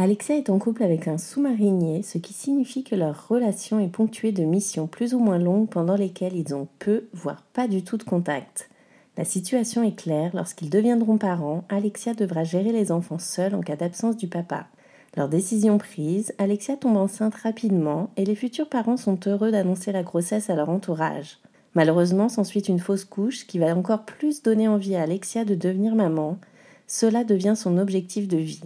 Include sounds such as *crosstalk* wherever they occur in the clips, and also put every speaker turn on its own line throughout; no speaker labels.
Alexia est en couple avec un sous-marinier, ce qui signifie que leur relation est ponctuée de missions plus ou moins longues pendant lesquelles ils ont peu, voire pas du tout de contact. La situation est claire, lorsqu'ils deviendront parents, Alexia devra gérer les enfants seuls en cas d'absence du papa. Leur décision prise, Alexia tombe enceinte rapidement et les futurs parents sont heureux d'annoncer la grossesse à leur entourage. Malheureusement, s'ensuit une fausse couche qui va encore plus donner envie à Alexia de devenir maman. Cela devient son objectif de vie.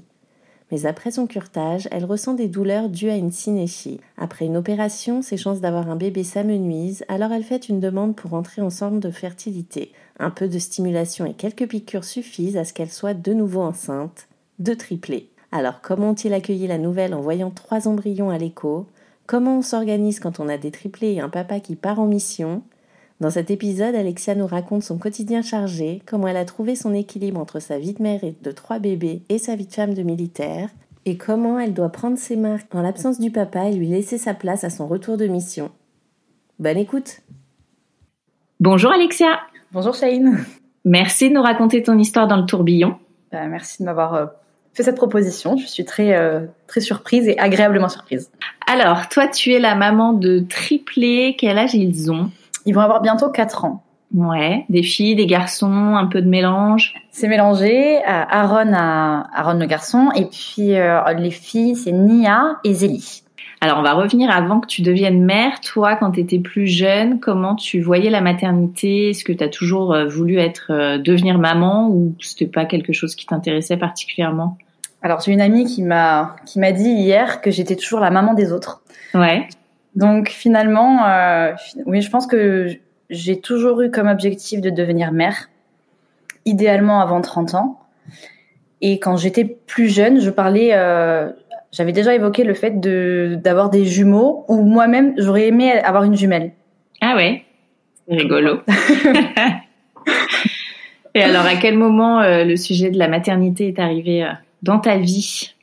Mais après son curtage, elle ressent des douleurs dues à une synéchie. Après une opération, ses chances d'avoir un bébé s'amenuisent, alors elle fait une demande pour entrer en centre de fertilité. Un peu de stimulation et quelques piqûres suffisent à ce qu'elle soit de nouveau enceinte, de triplé. Alors comment ont-ils accueilli la nouvelle en voyant trois embryons à l'écho? Comment on s'organise quand on a des triplés et un papa qui part en mission? Dans cet épisode, Alexia nous raconte son quotidien chargé, comment elle a trouvé son équilibre entre sa vie de mère et de trois bébés et sa vie de femme de militaire, et comment elle doit prendre ses marques en l'absence du papa et lui laisser sa place à son retour de mission. Bonne écoute
Bonjour Alexia
Bonjour Shane
Merci de nous raconter ton histoire dans le tourbillon.
Bah, merci de m'avoir euh, fait cette proposition. Je suis très, euh, très surprise et agréablement surprise.
Alors, toi, tu es la maman de triplés. Quel âge ils ont?
Ils vont avoir bientôt 4 ans.
Ouais, des filles, des garçons, un peu de mélange.
C'est mélangé. Euh, Aaron a Aaron le garçon et puis euh, les filles c'est Nia et Zélie.
Alors on va revenir avant que tu deviennes mère. Toi, quand tu étais plus jeune, comment tu voyais la maternité? Est-ce que tu as toujours euh, voulu être devenir maman ou c'était pas quelque chose qui t'intéressait particulièrement?
Alors j'ai une amie qui m'a qui m'a dit hier que j'étais toujours la maman des autres.
Ouais.
Donc finalement, euh, oui, je pense que j'ai toujours eu comme objectif de devenir mère, idéalement avant 30 ans. Et quand j'étais plus jeune, je parlais, euh, j'avais déjà évoqué le fait de d'avoir des jumeaux, ou moi-même j'aurais aimé avoir une jumelle.
Ah ouais, rigolo. *laughs* Et alors, à quel moment euh, le sujet de la maternité est arrivé euh, dans ta vie?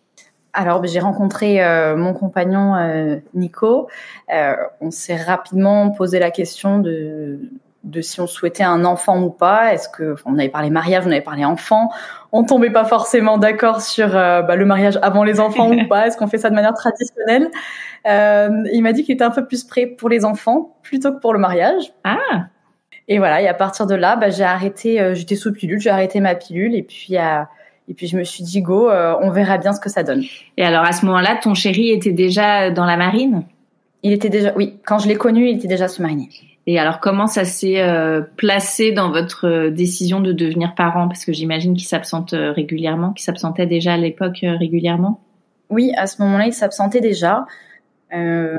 Alors, ben, j'ai rencontré euh, mon compagnon euh, Nico. Euh, on s'est rapidement posé la question de, de si on souhaitait un enfant ou pas. Est-ce que on avait parlé mariage, on avait parlé enfant. On tombait pas forcément d'accord sur bah, le mariage avant les enfants ou *laughs* pas. Est-ce qu'on fait ça de manière traditionnelle? Il m'a dit qu'il était un peu plus prêt pour les enfants plutôt que pour le mariage.
Ah.
Et voilà. Et à partir de là, bah, j'ai arrêté. J'étais sous pilule. J'ai arrêté ma pilule et puis à et puis je me suis dit go, euh, on verra bien ce que ça donne.
Et alors à ce moment-là, ton chéri était déjà dans la marine?
Il était déjà, oui, quand je l'ai connu, il était déjà sous-marinier.
Et alors comment ça s'est euh, placé dans votre euh, décision de devenir parent? Parce que j'imagine qu'il s'absente régulièrement, qu'il s'absentait déjà à l'époque régulièrement?
Oui, à ce moment-là, il s'absentait déjà. Euh,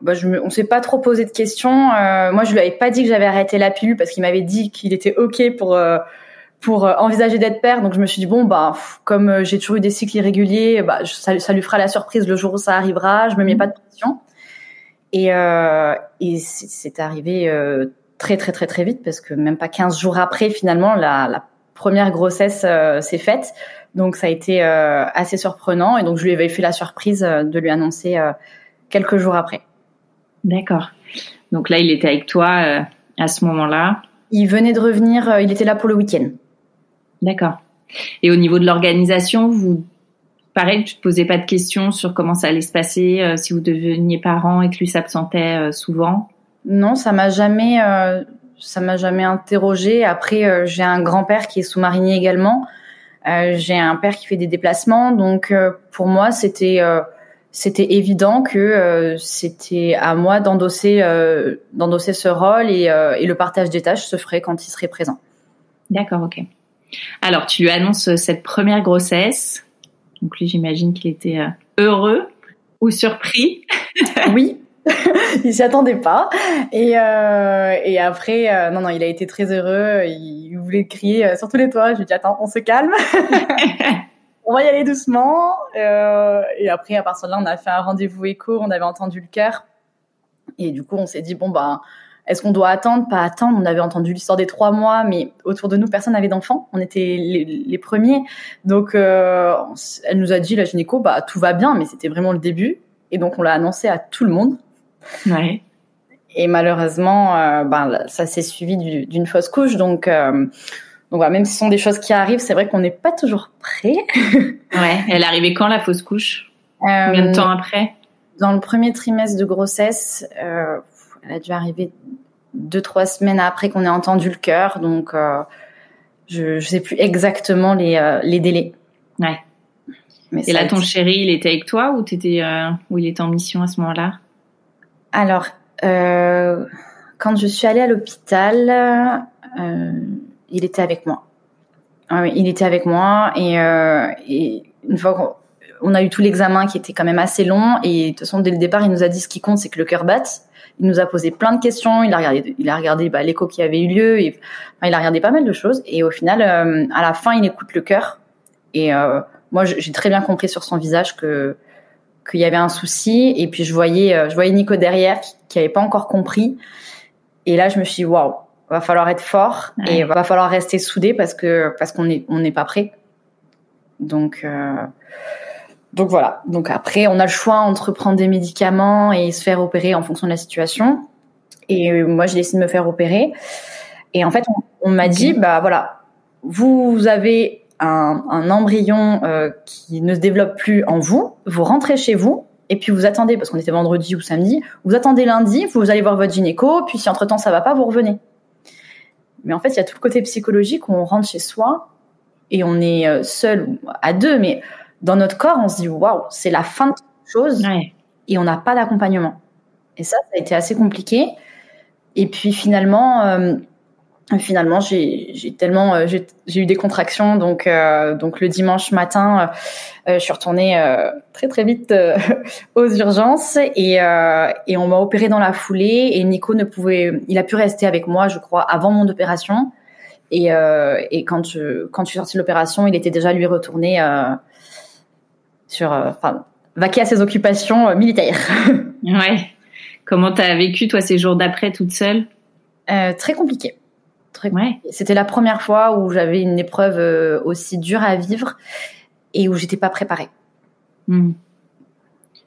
bah, je me, on s'est pas trop posé de questions. moi, je lui avais pas dit que j'avais arrêté la pilule parce qu'il m'avait dit qu'il était ok pour pour euh, envisager d'être père. Donc je me suis dit bon bah comme euh, j'ai toujours eu des cycles irréguliers, bah ça, ça, lui fera la surprise le jour où ça arrivera. Je me mets pas de pression. Et, euh, et c'est arrivé euh, très très très très vite parce que même pas 15 jours après finalement la, la première grossesse s'est faite. Donc ça a été assez surprenant et donc je lui avais fait la surprise de lui annoncer quelques jours après.
D'accord. Donc là il était avec toi à ce moment-là.
Il venait de revenir, il était là pour le week-end.
D'accord. Et au niveau de l'organisation, vous, pareil, tu te posais pas de questions sur comment ça allait se passer euh, si vous deveniez parent et que lui s'absentait euh, souvent?
Non, ça m'a jamais, euh, ça m'a jamais interrogé. Après, j'ai un grand-père qui est sous-marinier également. j'ai un père qui fait des déplacements, donc pour moi, c'était c'était évident que c'était à moi d'endosser d'endosser ce rôle et, et le partage des tâches se ferait quand il serait présent.
D'accord, ok. Alors, tu lui annonces cette première grossesse. Donc lui, j'imagine qu'il était euh, heureux ou surpris. *laughs*
oui, *laughs* il s'y attendait pas. Et, euh, et après, euh, non, non, il a été très heureux. Il voulait crier sur tous les toits. Je lui ai dit, attends, on se calme. *laughs* on va y aller doucement. Euh, et après, à partir de là, on a fait un rendez-vous écho, on avait entendu le cœur. Et du coup, on s'est dit, bon, bah, est-ce qu'on doit attendre? Pas attendre. On avait entendu l'histoire des trois mois, mais autour de nous, personne n'avait d'enfants. On était les, premiers. Donc, euh, elle nous a dit, la gynéco, bah, tout va bien, mais c'était vraiment le début. Et donc, on l'a annoncé à tout le monde.
Ouais.
Et malheureusement, euh, ben, ça s'est suivi d'une fausse couche. Donc, euh, donc voilà, même si ce sont des choses qui arrivent, c'est vrai qu'on n'est pas toujours prêt. *laughs*
ouais. Elle est arrivée quand la fausse couche? Combien de temps après?
Dans le premier trimestre de grossesse, elle a dû arriver deux trois semaines après qu'on ait entendu le cœur, donc euh, je ne sais plus exactement les, euh, les délais.
Ouais. Mais Et là, ton chéri, il était avec toi ou t'étais euh, ou il était en mission à ce moment-là?
Alors, quand je suis allée à l'hôpital, il était avec moi. Ah oui, il était avec moi et, et une fois qu'on a eu tout l'examen qui était quand même assez long et de toute façon dès le départ il nous a dit ce qui compte c'est que le cœur batte il nous a posé plein de questions. Il a regardé, il a regardé bah, l'écho qui avait eu lieu. Et, il a regardé pas mal de choses. Et au final, euh, à la fin, il écoute le cœur. Et euh, moi, j'ai très bien compris sur son visage que qu'il y avait un souci. Et puis je voyais, euh, je voyais Nico derrière qui, qui avait pas encore compris. Et là, je me suis dit, waouh, va falloir être fort et va falloir rester soudé parce que parce qu'on est on n'est pas prêt. Donc donc voilà. Donc après, on a le choix entre prendre des médicaments et se faire opérer en fonction de la situation. Et moi, j'ai décidé de me faire opérer. Et en fait, on, m'a dit, bah voilà, vous avez un, un embryon euh, qui ne se développe plus en vous. Vous rentrez chez vous et puis vous attendez parce qu'on était vendredi ou samedi. Vous attendez lundi, vous allez voir votre gynéco. Puis si entre temps ça va pas, vous revenez. Mais en fait, il y a tout le côté psychologique où on rentre chez soi et on est euh, seul à deux, mais dans notre corps, on se dit waouh, c'est la fin de quelque chose et on n'a pas d'accompagnement. Et ça, ça a été assez compliqué. Et puis finalement, euh, finalement, j'ai tellement, euh, j'ai eu des contractions, donc euh, donc le dimanche matin, je suis retournée très très vite *laughs* aux urgences et et on m'a opéré dans la foulée et Nico ne pouvait, il a pu rester avec moi, je crois, avant mon opération. Et, et quand je quand je suis sortie de l'opération, il était déjà lui retourné sur, euh, enfin, vaquer à ses occupations euh, militaires. *laughs*
ouais. Comment t'as vécu toi ces jours d'après toute seule?
Euh, Très compliqué. Très ouais. C'était la première fois où j'avais une épreuve aussi dure à vivre et où j'étais pas préparée.
Hmm.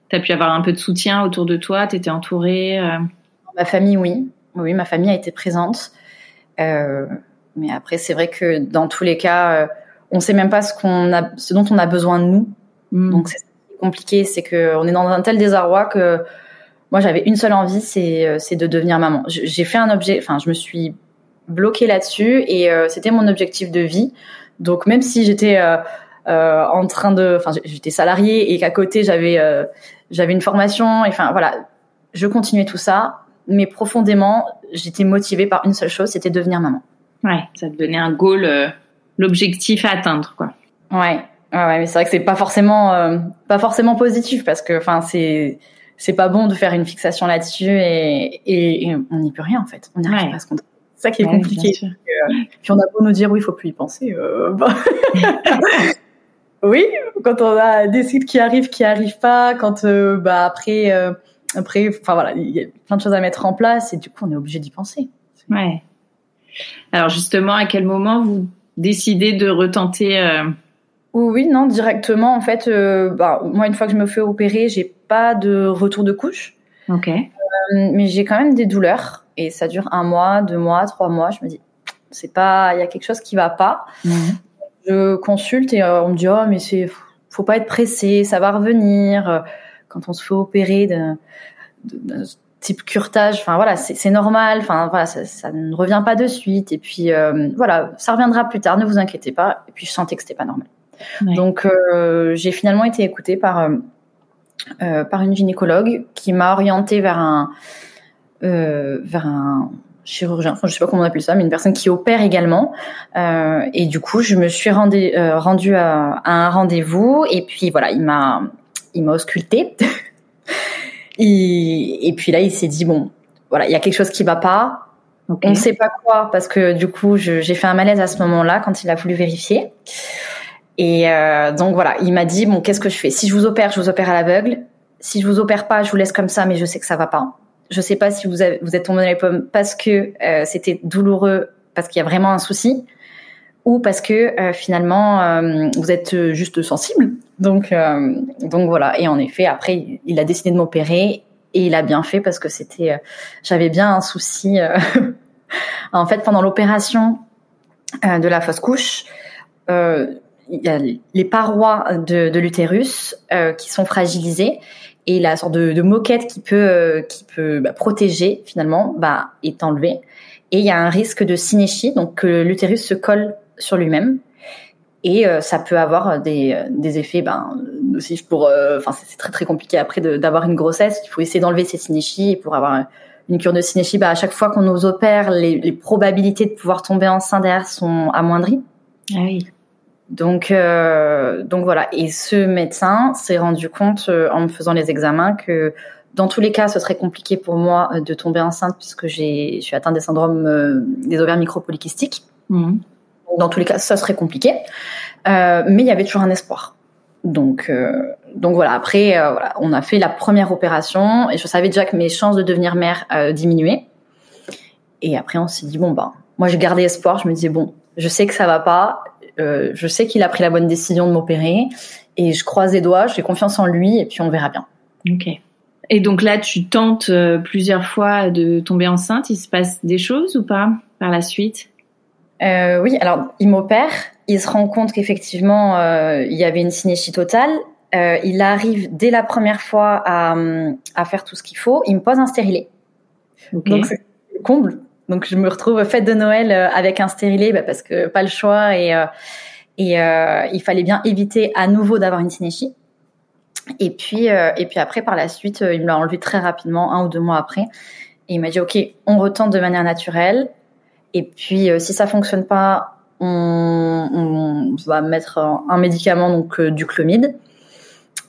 T'as pu avoir un peu de soutien autour de toi? T'étais entourée
Ma famille, oui. Oui, ma famille a été présente. mais après, c'est vrai que dans tous les cas, on sait même pas ce qu'on a, ce dont on a besoin de nous. Mm. Donc c'est compliqué, c'est que on est dans un tel désarroi que moi j'avais une seule envie, c'est euh, c'est de devenir maman. J'ai fait un objet, enfin je me suis bloquée là-dessus et euh, c'était mon objectif de vie. Donc même si j'étais euh, euh en train de, enfin j'étais salariée et qu'à côté j'avais j'avais une formation, enfin voilà, je continuais tout ça, mais profondément j'étais motivée par une seule chose, c'était devenir maman.
Ouais, ça te donnait un goal, l'objectif à atteindre quoi.
Ouais, Ouais, mais c'est vrai que c'est pas forcément euh, pas forcément positif parce que enfin c'est c'est pas bon de faire une fixation là-dessus et, et, on n'y peut rien en fait. On n'y arrive pas à se C'est ça qui est compliqué. Euh, puis on a beau nous dire oui, il faut plus y penser. Euh, bah. *laughs* oui, quand on a des sites qui arrivent, qui arrivent pas, quand bah après après, enfin voilà, il y a plein de choses à mettre en place et du coup on est obligé d'y penser.
Ouais. Alors justement, à quel moment vous décidez de retenter
oui, non, directement. En fait, euh, bah, moi, une fois que je me fais opérer, j'ai pas de retour de couche.
Ok. Euh,
mais j'ai quand même des douleurs et ça dure un mois, deux mois, trois mois. Je me dis, c'est pas, il y a quelque chose qui va pas. Mhm. Je consulte et euh, on me dit, oh, mais c'est, faut pas être pressé, ça va revenir. Quand on se fait opérer de, de, type curtage, enfin voilà, c'est normal. Enfin voilà, ça, ça, ne revient pas de suite. Et puis voilà, ça reviendra plus tard. Ne vous inquiétez pas. Et puis je sentais que c'était pas normal. Donc euh, j'ai finalement été écoutée par euh, euh, par une gynécologue qui m'a orientée vers un vers un chirurgien, enfin, je sais pas comment on appelle ça, mais une personne qui opère également. et du coup, je me suis rendue rendu à, un rendez-vous et puis voilà, il m'a il m'a ausculté. et, *laughs* et, puis là, il s'est dit bon, voilà, il y a quelque chose qui va pas. On ne sait pas quoi parce que du coup, j'ai fait un malaise à ce moment-là quand il a voulu vérifier. Et euh, donc voilà, il m'a dit bon, qu'est-ce que je fais? Si je vous opère, je vous opère à l'aveugle. Si je vous opère pas, je vous laisse comme ça, mais je sais que ça va pas. Je sais pas si vous vous êtes tombé dans les pommes parce que euh, c'était douloureux, parce qu'il y a vraiment un souci, ou parce que euh, finalement euh, vous êtes juste sensible. Donc euh, donc voilà. Et en effet, après, il a décidé de m'opérer et il a bien fait parce que c'était, j'avais bien un souci. *laughs* en fait, pendant l'opération de la fausse couche. Euh, il y a les parois de, de l'utérus euh, qui sont fragilisées et la sorte de, de moquette qui peut euh, qui peut bah, protéger finalement bah, est enlevée. Et il y a un risque de synéchie donc que l'utérus se colle sur lui-même. Et euh, ça peut avoir des, des effets ben aussi pour enfin c'est très très compliqué après d'avoir une grossesse. Il faut essayer d'enlever ces synéchies et pour avoir une cure de synéchie bah à chaque fois qu'on nous opère les, les probabilités de pouvoir tomber enceinte derrière sont amoindries.
Ah oui
donc, euh, donc voilà. Et ce médecin s'est rendu compte euh, en me faisant les examens que dans tous les cas, ce serait compliqué pour moi euh, de tomber enceinte puisque j'ai, je suis atteinte des syndromes euh, des ovaires micropolykystiques. Mmh. Dans tous les cas, ça serait compliqué. Euh, mais il y avait toujours un espoir. Donc, donc voilà. Après, voilà, on a fait la première opération et je savais déjà que mes chances de devenir mère diminuaient. Et après, on s'est dit bon ben, moi j'ai gardé espoir. Je me disais bon, je sais que ça va pas euh, je sais qu'il a pris la bonne décision de m'opérer et je croise les doigts, j'ai confiance en lui et puis on verra bien.
Ok. Et donc là, tu tentes euh, plusieurs fois de tomber enceinte. Il se passe des choses ou pas par la suite?
Euh, Oui, alors il m'opère. Il se rend compte qu'effectivement, euh, il y avait une synéchie totale. Euh, il arrive dès la première fois à, à faire tout ce qu'il faut. Il me pose un stérilet. Okay. Donc comble. Donc je me retrouve fête de Noël euh, avec un stérilet bah, parce que pas le choix et euh, et euh, il fallait bien éviter à nouveau d'avoir une synéchie. Et puis et puis après par la suite, il me l'a enlevé très rapidement, un ou deux mois après. Et il m'a dit ok, on retente de manière naturelle. Et puis si ça fonctionne pas, on, on va mettre un médicament donc du clomide.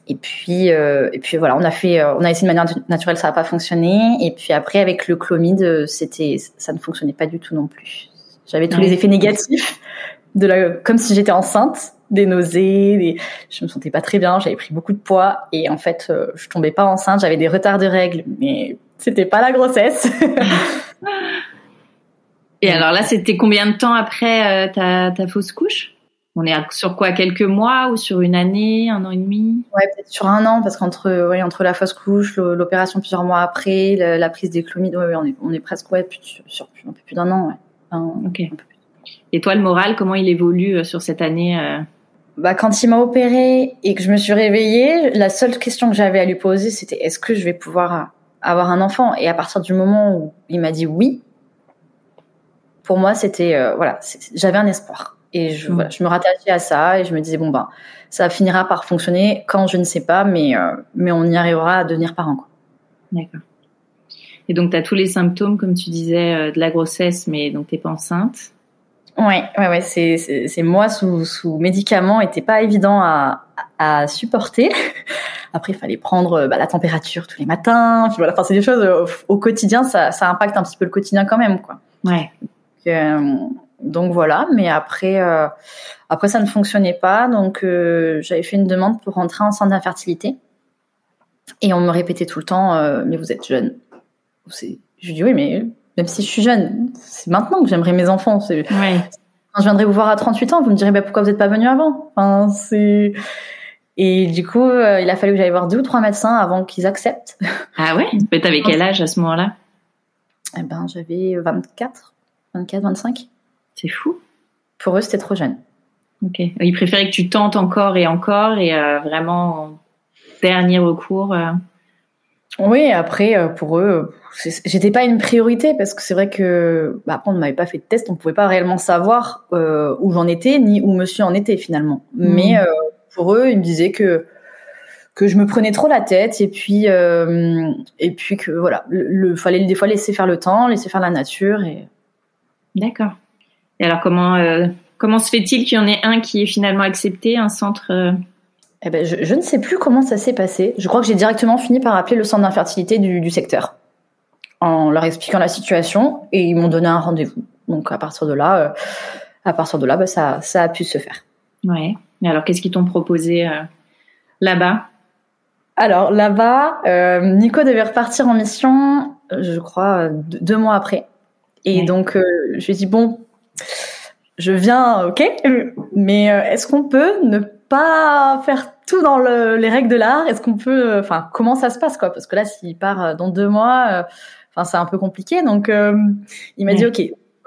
Et puis, euh, et puis voilà, on a fait, euh, on a essayé de manière naturelle, ça n'a pas fonctionné. Et puis après, avec le chlomide, euh, c'était, ça ne fonctionnait pas du tout non plus. J'avais tous ouais. les effets négatifs *laughs* de la, comme si j'étais enceinte, des nausées, des, je me sentais pas très bien, j'avais pris beaucoup de poids et en fait, euh, je tombais pas enceinte, j'avais des retards de règles, mais c'était pas la grossesse. *laughs*
et alors là, c'était combien de temps après ta, ta fausse couche? On est sur quoi quelques mois ou sur une année, un an et demi?
Ouais, peut-être sur un an parce qu'entre ouais, entre la fausse couche, l'opération plusieurs mois après, la, la prise des clomides, ouais, on est on est presque ouais sur, sur un peu plus d'un an, ouais. Un,
et toi, le moral, comment il évolue euh, sur cette année euh...
Bah, quand il m'a opéré et que je me suis réveillée, la seule question que j'avais à lui poser, c'était est-ce que je vais pouvoir avoir un enfant? Et à partir du moment où il m'a dit oui, pour moi, c'était euh, voilà, j'avais un espoir. Et je, mmh. voilà, je me rattachais à ça et je me disais bon ben ça finira par fonctionner quand je ne sais pas, mais euh, mais on y arrivera à devenir parent.
D'accord. Et donc tu as tous les symptômes comme tu disais euh, de la grossesse, mais donc t'es pas enceinte.
Ouais, ouais, ouais. C'est c'est moi sous sous médicaments était pas évident à à supporter. *laughs* Après, il fallait prendre bah, la température tous les matins. Puis voilà, enfin, c'est des choses au, au, quotidien, ça, ça impacte un petit peu le quotidien quand même, quoi.
Ouais.
Donc, euh, donc voilà, mais après, euh, après ça ne fonctionnait pas, donc euh, j'avais fait une demande pour rentrer en centre d'infertilité. Et on me répétait tout le temps, euh, mais vous êtes jeune. Je dis oui, mais même si je suis jeune, c'est maintenant que j'aimerais mes enfants. Quand je viendrai vous voir à 38 ans, vous me direz bah, pourquoi vous n'êtes pas venu avant? Enfin, et du coup, il a fallu que j'aille voir deux ou trois médecins avant qu'ils acceptent. *laughs*
Ah ouais? Mais t'avais quel âge à ce moment-là?
Eh ben, j'avais 24, 24, 25.
C'est fou.
Pour eux, c'était trop jeune.
Ok. Ils préféraient que tu tentes encore et encore et euh, vraiment dernier recours. Euh...
Oui, après euh, pour eux, j'étais pas une priorité parce que c'est vrai que bah, après on ne m'avait pas fait de test, on pouvait pas réellement savoir euh, où j'en étais ni où Monsieur en était finalement. Mmh. Mais pour eux, ils me disaient que que je me prenais trop la tête et puis euh, et puis que voilà, le, le fallait des fois laisser faire le temps, laisser faire la nature et.
D'accord. Et alors comment euh, comment se fait-il qu'il y en ait un qui est finalement accepté, un centre euh...
eh ben, je, je, ne sais plus comment ça s'est passé. Je crois que j'ai directement fini par appeler le centre d'infertilité du, du, secteur en leur expliquant la situation et ils m'ont donné un rendez-vous. Donc à partir de là, euh, à partir de là, bah, ça ça a pu se faire.
Ouais.
Et alors, qu'est-ce qu'ils t'ont proposé là-bas?
Alors là-bas, euh, Nico devait repartir en mission, je crois, deux mois après. Et donc, je lui ai dit, bon, je viens, ok, mais est-ce qu'on peut ne pas faire tout dans les règles de l'art? Est-ce qu'on peut, enfin, comment ça se passe, quoi? Parce que là, s'il part dans deux mois, enfin, c'est un peu compliqué. Donc, il m'a dit, ok,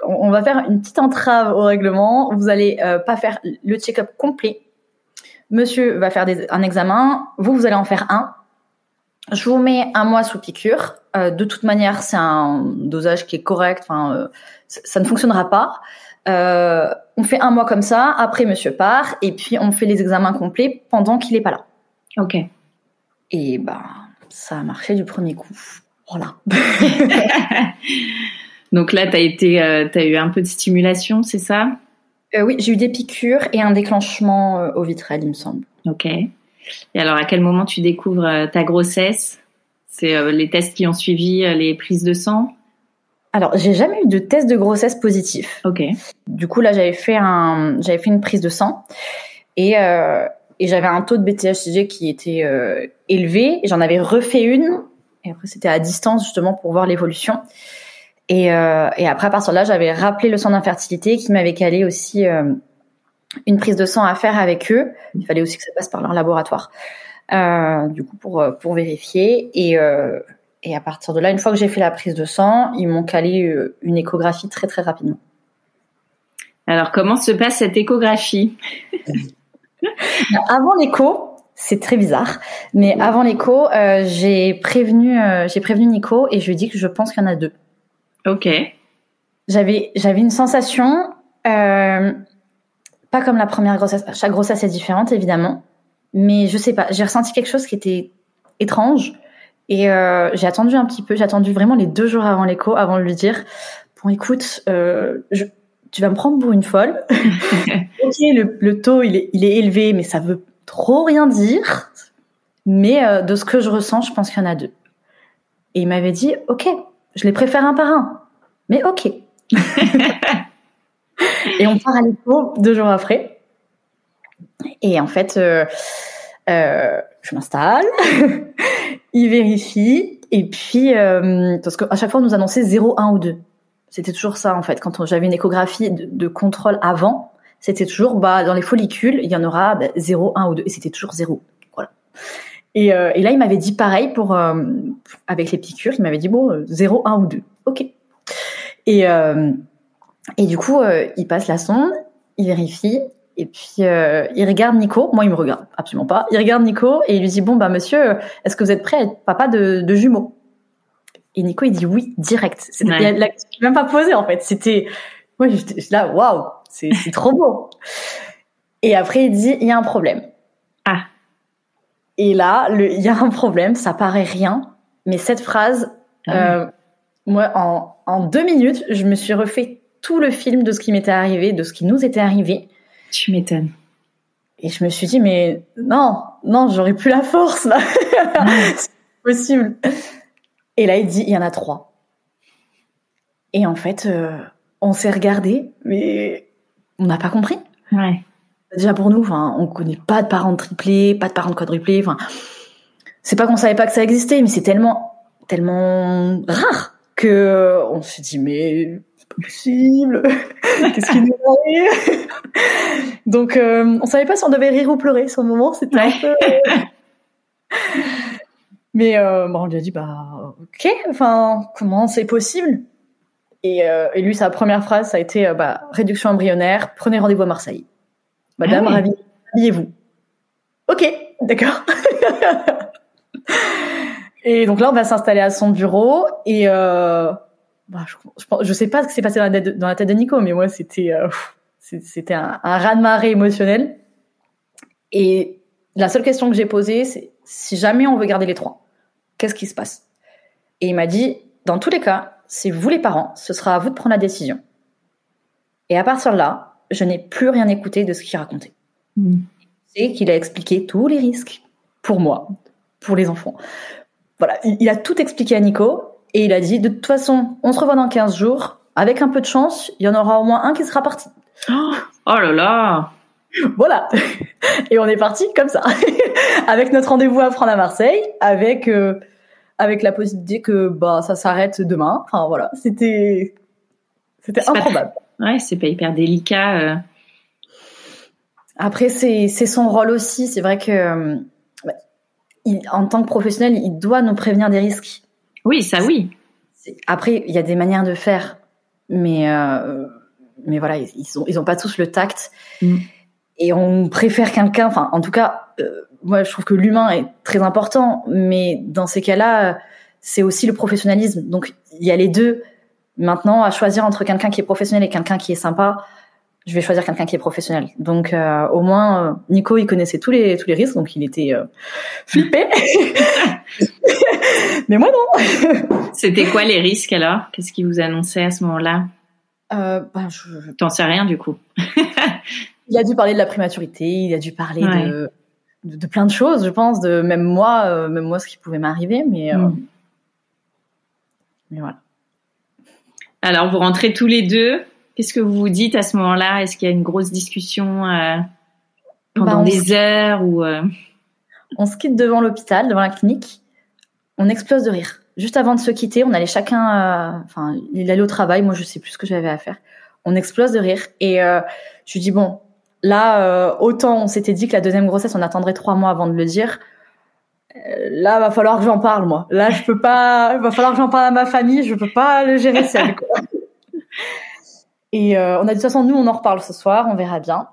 on va faire une petite entrave au règlement. Vous allez euh, pas faire le check-up complet. Monsieur va faire un examen. Vous, vous allez en faire un. Je vous mets un mois sous piqûre. Euh, de toute manière, c'est un dosage qui est correct. Enfin, euh, ça ne fonctionnera pas. on fait un mois comme ça. Après, monsieur part et puis on fait les examens complets pendant qu'il est pas là.
Ok.
Et ben, ça a marché du premier coup. Voilà. *laughs*
Donc là, tu as été, euh, as eu un peu de stimulation, c'est ça?
Euh, Oui, j'ai eu des piqûres et un déclenchement euh, au vitrel, il me semble.
Ok. Et alors, à quel moment tu découvres ta grossesse? C'est les tests qui ont suivi les prises de sang?
Alors, j'ai jamais eu de test de grossesse positif.
Ok.
Du coup, là, j'avais fait un, j'avais fait une prise de sang et et j'avais un taux de BTHCG qui était élevé. J'en avais refait une et après c'était à distance justement pour voir l'évolution. Et, euh, et après, à partir de là, j'avais rappelé le centre d'infertilité qui m'avait calé aussi euh, une prise de sang à faire avec eux. Il fallait aussi que ça passe par leur laboratoire, euh, du coup, pour, pour vérifier. Et, euh, et à partir de là, une fois que j'ai fait la prise de sang, ils m'ont calé euh, une échographie très, très rapidement.
Alors, comment se passe cette échographie? *laughs*
Avant l'écho, c'est très bizarre, mais avant l'écho, euh, j'ai prévenu, j'ai prévenu Nico et je lui ai dit que je pense qu'il y en a deux.
Ok.
J'avais j'avais une sensation euh, pas comme la première grossesse. Chaque grossesse est différente évidemment, mais je sais pas. J'ai ressenti quelque chose qui était étrange et euh, j'ai attendu un petit peu. J'ai attendu vraiment les deux jours avant l'écho avant de lui dire bon écoute, euh, je, tu vas me prendre pour une folle. *laughs* ok, le, le, taux il est il est élevé, mais ça veut trop rien dire. Mais euh, de ce que je ressens, je pense qu'il y en a deux. Et il m'avait dit ok, je les préfère un par un. Mais ok. *laughs* et on part à l'écho deux jours après. Et en fait, euh, euh, je m'installe, *laughs* il vérifie, et puis, euh, parce qu'à chaque fois, on nous annonçait 0, 1 ou 2. C'était toujours ça, en fait. Quand j'avais une échographie de, contrôle avant, c'était toujours, bah, dans les follicules, il y en aura 0, bah, 1 ou 2. Et c'était toujours 0. Voilà. Et, euh, et là, il m'avait dit pareil pour euh, avec les piqûres. Il m'avait dit bon, 0, euh, 1 ou 2. Ok. Et, et du coup, il passe la sonde, il vérifie. Et puis il regarde Nico. Moi, il me regarde absolument pas. Il regarde Nico et il lui dit bon bah monsieur, est-ce que vous êtes prêt à être papa de, de jumeaux? Et Nico il dit oui direct. C'est ouais. même pas posé en fait. C'était moi j'étais là waouh, c'est trop beau. Et après il dit il y a un problème.
Ah.
Et là, il y a un problème, ça paraît rien, mais cette phrase, ah euh, moi, en, en, deux minutes, je me suis refait tout le film de ce qui m'était arrivé, de ce qui nous était arrivé.
Tu m'étonnes.
Et je me suis dit, mais non, non, j'aurais plus la force là. *laughs* C'est possible. Et là, il dit, il y en a trois. Et en fait, euh, on s'est regardé, mais on n'a pas compris.
Ouais.
Déjà pour nous, enfin, on connaît pas de parents triplés, pas de parents quadruplés. Enfin, c'est pas qu'on savait pas que ça existait, mais c'est tellement, tellement rare que on s'est dit mais c'est pas possible. *laughs* Qu'est-ce qui nous arrive? *laughs* Donc, euh, on savait pas si on devait rire ou pleurer. Sur le moment, c'était un peu. *laughs* mais euh, bon, on lui a dit bah ok. Enfin, comment c'est possible? Et, euh, et, lui, sa première phrase, ça a été bah réduction embryonnaire. Prenez rendez-vous à Marseille. Madame, ah habillez-vous. Ok, d'accord. *laughs* et donc là, on va s'installer à son bureau et euh, bah, je, je, sais pas ce qui s'est passé dans la, dans la, tête de Nico, mais moi, c'était c'était un, un raz-de-marée émotionnel. Et la seule question que j'ai posée, c'est si jamais on veut garder les trois, qu'est-ce qui se passe? Et il m'a dit, dans tous les cas, c'est vous les parents, ce sera à vous de prendre la décision. Et à partir de là, je n'ai plus rien écouté de ce qu'il racontait. Mm. C'est qu'il a expliqué tous les risques pour moi, pour les enfants. Voilà, il a tout expliqué à Nico et il a dit de toute façon, on se revoit dans 15 jours. Avec un peu de chance, il y en aura au moins un qui sera parti.
Oh, oh là là
voilà. *laughs* Et on est parti comme ça, *laughs* avec notre rendez-vous à prendre à Marseille, avec euh, avec la possibilité que bah ça s'arrête demain. Enfin voilà, c'était c'était improbable.
Ouais, c'est pas hyper délicat. Euh.
Après, c'est son rôle aussi. C'est vrai que euh, en tant que professionnel, il doit nous prévenir des risques.
Oui, ça oui.
Après, il y a des manières de faire, mais euh, mais voilà, ils ont ils ont pas tous le tact. Mm. Et on préfère quelqu'un. Enfin, en tout cas, euh, moi, je trouve que l'humain est très important, mais dans ces cas-là, c'est aussi le professionnalisme. Donc, il y a les deux. Maintenant, à choisir entre quelqu'un qui est professionnel et quelqu'un qui est sympa, je vais choisir quelqu'un qui est professionnel. Donc euh, au moins euh, Nico il connaissait tous les tous les risques donc il était euh, flippé. *laughs* Mais moi non.
C'était quoi les risques alors? Qu'est-ce qu'il vous annonçait à ce moment-là?
Euh, bah, je...
T'en sais rien du coup.
il a dû parler de la prématurité, il a dû parler de, de, plein de choses, je pense, de même moi, même moi ce qui pouvait m'arriver, mais mm. mais voilà.
Alors vous rentrez tous les deux Qu'est-ce que vous vous dites à ce moment-là? Est-ce qu'il y a une grosse discussion euh, pendant bah, des heures ou euh?
On se quitte devant l'hôpital, devant la clinique. On explose de rire. Juste avant de se quitter, on allait chacun, euh, enfin, il allait au travail. Moi, je sais plus ce que j'avais à faire. On explose de rire et je lui dis bon, là, autant on s'était dit que la deuxième grossesse, on attendrait trois mois avant de le dire. Là, va falloir que j'en parle, moi. Là, je peux pas. Va falloir que j'en parle à ma famille. Je peux pas le gérer seul. *laughs* Et euh, on a dit de toute façon, nous, on en reparle ce soir, on verra bien.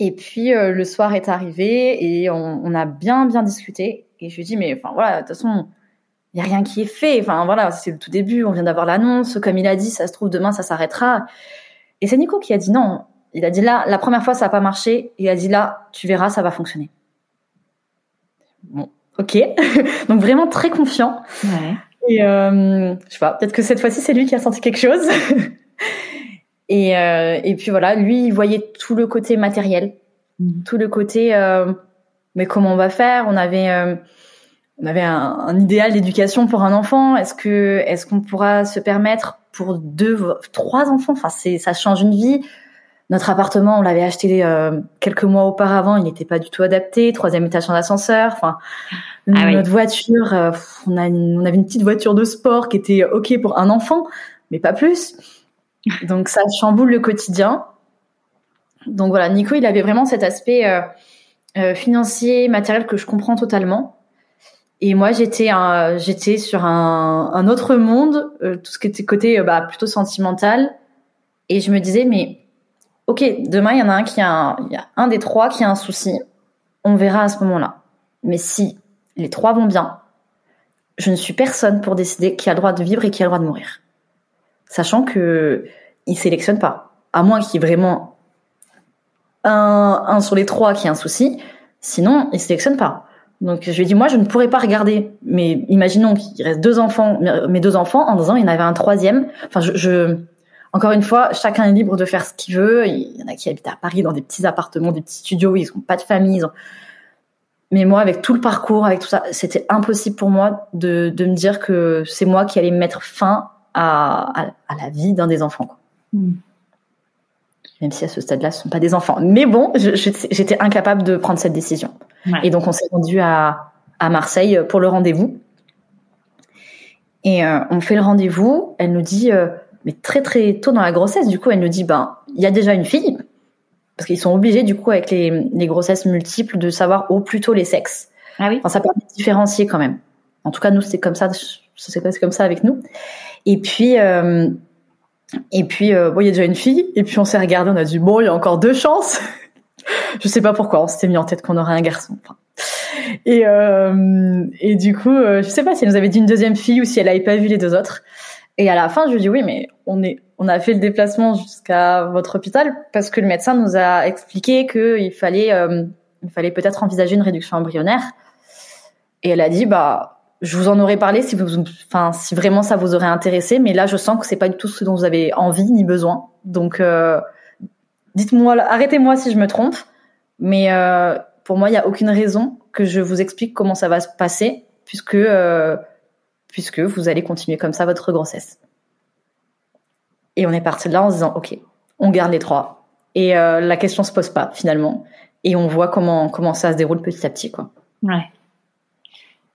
Et puis euh, le soir est arrivé et on, on, a bien bien discuté. Et je lui dis mais enfin voilà, de toute façon, il y a rien qui est fait. Enfin voilà, c'est le tout début. On vient d'avoir l'annonce. Comme il a dit, ça se trouve demain, ça s'arrêtera. Et c'est Nico qui a dit non. Il a dit là, la première fois, ça n'a pas marché. Il a dit là, tu verras, ça va fonctionner. Bon, ok. *laughs* Donc vraiment très confiant. Ouais. Et euh, je sais pas, peut-être que cette fois-ci, c'est lui qui a senti quelque chose. *laughs* Et, euh, et puis voilà, lui, il voyait tout le côté matériel, mm. tout le côté, euh, mais comment on va faire? On avait, euh, on avait un, un idéal d'éducation pour un enfant. Est-ce que, est-ce qu'on pourra se permettre pour deux, trois enfants? Enfin, c'est, ça change une vie. Notre appartement, on l'avait acheté euh, quelques mois auparavant, il n'était pas du tout adapté. Troisième étage sans ascenseur. Enfin, ah notre voiture, euh, on, a on avait une petite voiture de sport qui était ok pour un enfant, mais pas plus. Donc ça chamboule le quotidien. Donc voilà, Nico, il avait vraiment cet aspect euh, euh, financier, matériel que je comprends totalement. Et moi, j'étais sur un, autre monde, euh, tout ce qui était côté bah, plutôt sentimental. Et je me disais, mais ok, demain il y en a un qui a un des trois qui a un souci. On verra à ce moment-là. Mais si les trois vont bien, je ne suis personne pour décider qui a le droit de vivre et qui a le droit de mourir sachant que il sélectionne pas, à moins qu'il y ait vraiment un, un sur les trois qui a un souci. Sinon, il sélectionne pas. Donc je lui ai dit moi je ne pourrais pas regarder. Mais imaginons qu'il reste deux enfants, mes deux enfants en disant il y en avait un troisième. Enfin je, encore une fois, chacun est libre de faire ce qu'il veut. Il y en a qui habitent à Paris dans des petits appartements, des petits studios, ils n'ont pas de famille. Mais moi, avec tout le parcours, avec tout ça, c'était impossible pour moi de, de me dire que c'est moi qui allais mettre fin à, la vie d'un des enfants. Hmm. Même si à ce stade-là, ce ne sont pas des enfants. Mais bon, j'étais incapable de prendre cette décision. Et donc, on s'est rendu à, Marseille pour le rendez-vous. Et euh, on fait le rendez-vous. Elle nous dit, euh, mais très très tôt dans la grossesse, du coup, elle nous dit, ben, il y a déjà une fille, parce qu'ils sont obligés, du coup, avec les, grossesses multiples, de savoir au plus tôt les sexes.
Ah oui.
Enfin, ça permet de différencier quand même. En tout cas, nous, c'est comme ça. C'est passé comme ça avec nous. Et puis, euh, et puis, euh, bon, il y a déjà une fille. Et puis, on s'est regardé, on a dit bon, il y a encore deux chances. *laughs* je sais pas pourquoi, on s'était mis en tête qu'on aurait un garçon. et euh, et du coup, euh, je sais pas si elle nous avait dit une deuxième fille ou si elle avait pas vu les deux autres. Et à la fin, je lui dis oui, mais on est, on a fait le déplacement jusqu'à votre hôpital parce que le médecin nous a expliqué qu'il fallait, euh, il fallait peut-être envisager une réduction embryonnaire. Et elle a dit bah je vous en aurais parlé si vous, enfin, si vraiment ça vous aurait intéressé, mais là, je sens que c'est pas du tout ce dont vous avez envie ni besoin. Donc, euh, dites-moi, arrêtez-moi si je me trompe, mais euh, pour moi, il n'y a aucune raison que je vous explique comment ça va se passer, puisque euh, puisque vous allez continuer comme ça votre grossesse. Et on est parti de là en se disant, ok, on garde les trois. et la question se pose pas finalement et on voit comment comment ça se déroule petit à petit quoi.
Ouais.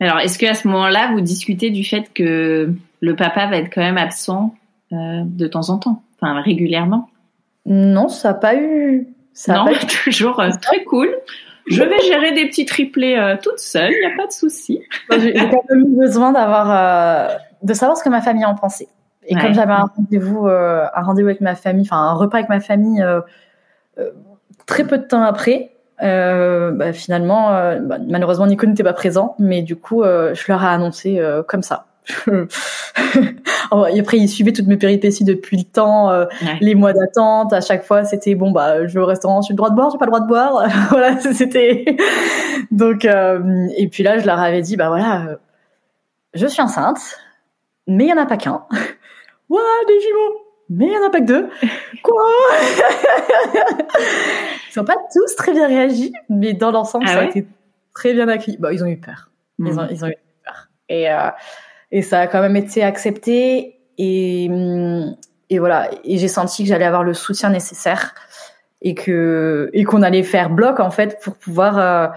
Alors, est-ce que à ce moment-là, vous discutez du fait que le papa va être quand même absent euh, de temps en temps, enfin régulièrement?
Non, ça n'a pas eu.
Ça non, *laughs* toujours euh, très cool. Je vais gérer des petits triplés euh, toute seule, il n'y a pas de souci.
J'ai quand même eu besoin d'avoir, de savoir ce que ma famille en pensait. Et comme j'avais un rendez-vous, un rendez-vous avec ma famille, enfin un repas avec ma famille très peu de temps après, euh, bah, finalement, euh, bah, malheureusement, Nico n'était pas présent, mais du coup, euh, je leur ai annoncé euh, comme ça. *laughs* et après, ils suivaient toutes mes péripéties depuis le temps, les mois d'attente. À chaque fois, c'était bon, bah, je vais au restaurant, j'ai le droit de boire, j'ai pas le droit de boire. *laughs* voilà, *laughs* c'était. Donc, et puis là, je leur avais dit, bah voilà, je suis enceinte, mais il y en a pas qu'un. Ouah, des jumeaux mais il n'y en a pas que deux. *laughs* Quoi Ils n'ont pas tous très bien réagi, mais dans l'ensemble, ah ça a été très bien accueilli. Bah, ils ont eu peur. Ils, ont, ils, ont, eu peur. Et, euh, et ça a quand même été accepté. Et, et voilà. Et j'ai senti que j'allais avoir le soutien nécessaire et que et qu'on allait faire bloc en fait pour pouvoir euh,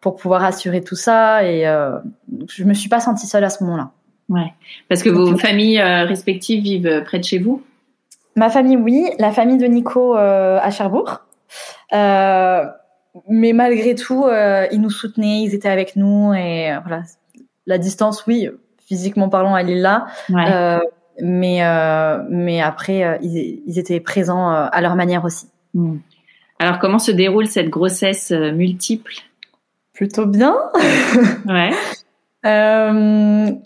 pour pouvoir assurer tout ça. Et euh, je me suis pas sentie seule à ce moment-là.
Ouais. Parce que vos familles euh, respectives vivent près de chez vous?
Ma famille, oui. La famille de Nico euh, à Cherbourg. Euh, mais malgré tout, euh, ils nous soutenaient, ils étaient avec nous et voilà. La distance, oui, physiquement parlant, elle est là. mais mais après, ils, étaient présents à leur manière aussi.
Hmm. Alors, comment se déroule cette grossesse multiple?
Plutôt bien. *laughs*
ouais.
elle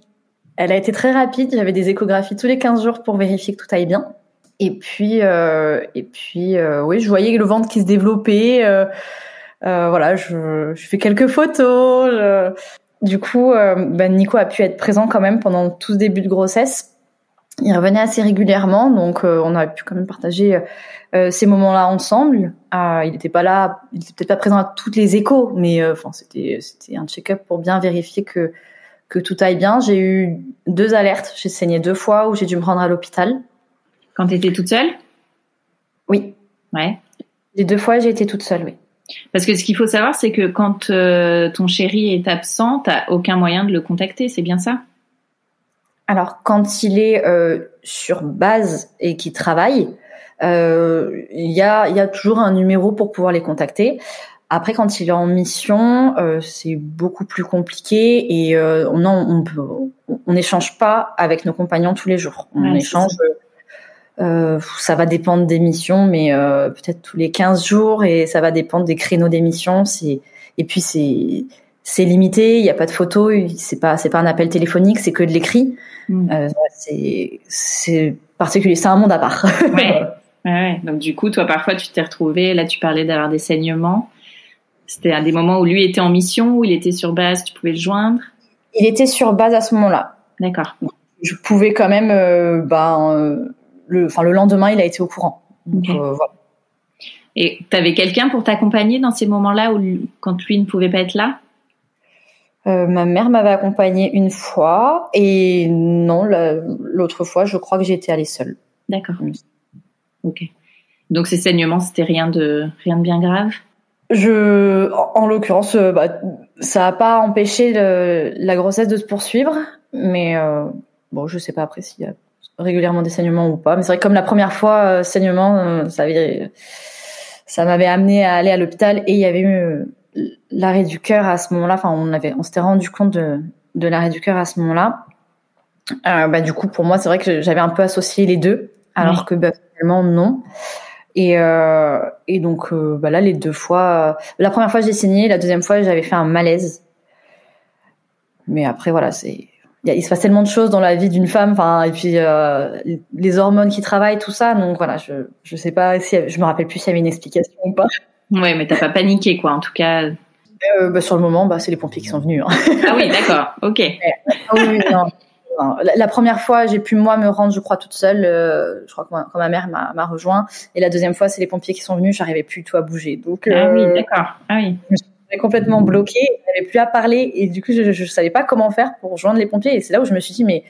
a été très rapide. J'avais des échographies tous les 15 jours pour vérifier que tout aille bien. Et puis, euh, et puis, euh, oui, je voyais le ventre qui se développait. Euh, euh voilà, je, je, fais quelques photos. Je... Du coup, euh, ben Nico a pu être présent quand même pendant tout ce début de grossesse. Il revenait assez régulièrement, donc on a pu quand même partager ces moments-là ensemble. il n'était pas là, il était peut-être pas présent à toutes les échos, mais enfin c'était c'était un check-up pour bien vérifier que que tout aille bien. J'ai eu deux alertes, j'ai saigné deux fois où j'ai dû me rendre à l'hôpital.
Quand tu étais toute seule?
Oui.
Ouais.
Les deux fois, j'ai été toute seule, oui.
Parce que ce qu'il faut savoir, c'est que quand euh, ton chéri est absent, tu aucun moyen de le contacter, c'est bien ça?
Alors, quand il est euh, sur base et qu'il travaille, euh, il y, a, y a toujours un numéro pour pouvoir les contacter. Après, quand il est en mission, c'est beaucoup plus compliqué et on on n'échange pas avec nos compagnons tous les jours. On échange euh, ça va dépendre des missions, mais euh, peut-être tous les 15 jours et ça va dépendre des créneaux d'émission. C'est et puis c'est c'est limité. Il n'y a pas de photo. C'est pas c'est pas un appel téléphonique. C'est que de l'écrit. Mm. Euh, c'est c'est particulier. C'est un monde à part. *laughs*
ouais. ouais. Donc du coup, toi parfois tu t'es retrouvé. Là, tu parlais d'avoir des saignements. C'était à des moments où lui était en mission, où il était sur base. Tu pouvais le joindre?
Il était sur base à ce moment-là.
D'accord.
Je pouvais quand même, euh, bah, le, enfin, le lendemain, il a été au courant. Euh,
Et tu avais quelqu'un pour t'accompagner dans ces moments-là où quand lui ne pouvait pas être là?
Euh, ma mère m'avait accompagnée une fois et non, l'autre fois, je crois que j'étais allée seule.
D'accord. Ok. Donc ces saignements, c'était rien de rien de bien grave?
Je, en, l'occurrence, euh, bah, ça n'a pas empêché la grossesse de se poursuivre, mais bon, je sais pas après s'il y a régulièrement des saignements ou pas. Mais c'est vrai que comme la première fois, euh, saignement, euh, ça avait, ça m'avait amené à aller à l'hôpital et il y avait eu euh, l'arrêt du cœur à ce moment-là. Enfin, on avait, on s'était rendu compte de, de l'arrêt du cœur à ce moment-là. Euh, bah, du coup, pour moi, c'est vrai que j'avais un peu associé les deux, alors que bah, finalement non. Et, euh, et donc bah, là, les deux fois, la première fois j'ai saigné, la deuxième fois j'avais fait un malaise. Mais après, voilà, c'est il se passe tellement de choses dans la vie d'une femme, enfin et puis euh, les hormones qui travaillent, tout ça. Donc voilà, je je sais pas si je me rappelle plus s'il y avait une explication ou pas.
Ouais, mais t'as pas paniqué quoi, en tout cas.
Euh, bah, sur le moment, bah, c'est les pompiers qui sont venus. Hein.
Ah oui, d'accord, ok. *laughs*
Ah oui, non. La, première fois, j'ai pu moi me rendre, je crois, toute seule. Euh, je crois que quand ma mère m'a rejoint. Et la deuxième fois, c'est les pompiers qui sont venus. J'arrivais plus tout à bouger. Donc,
ah oui, d'accord. Ah oui
complètement bloqué, je n'avais plus à parler et du coup je, ne savais pas comment faire pour rejoindre les pompiers et c'est là où je me suis dit mais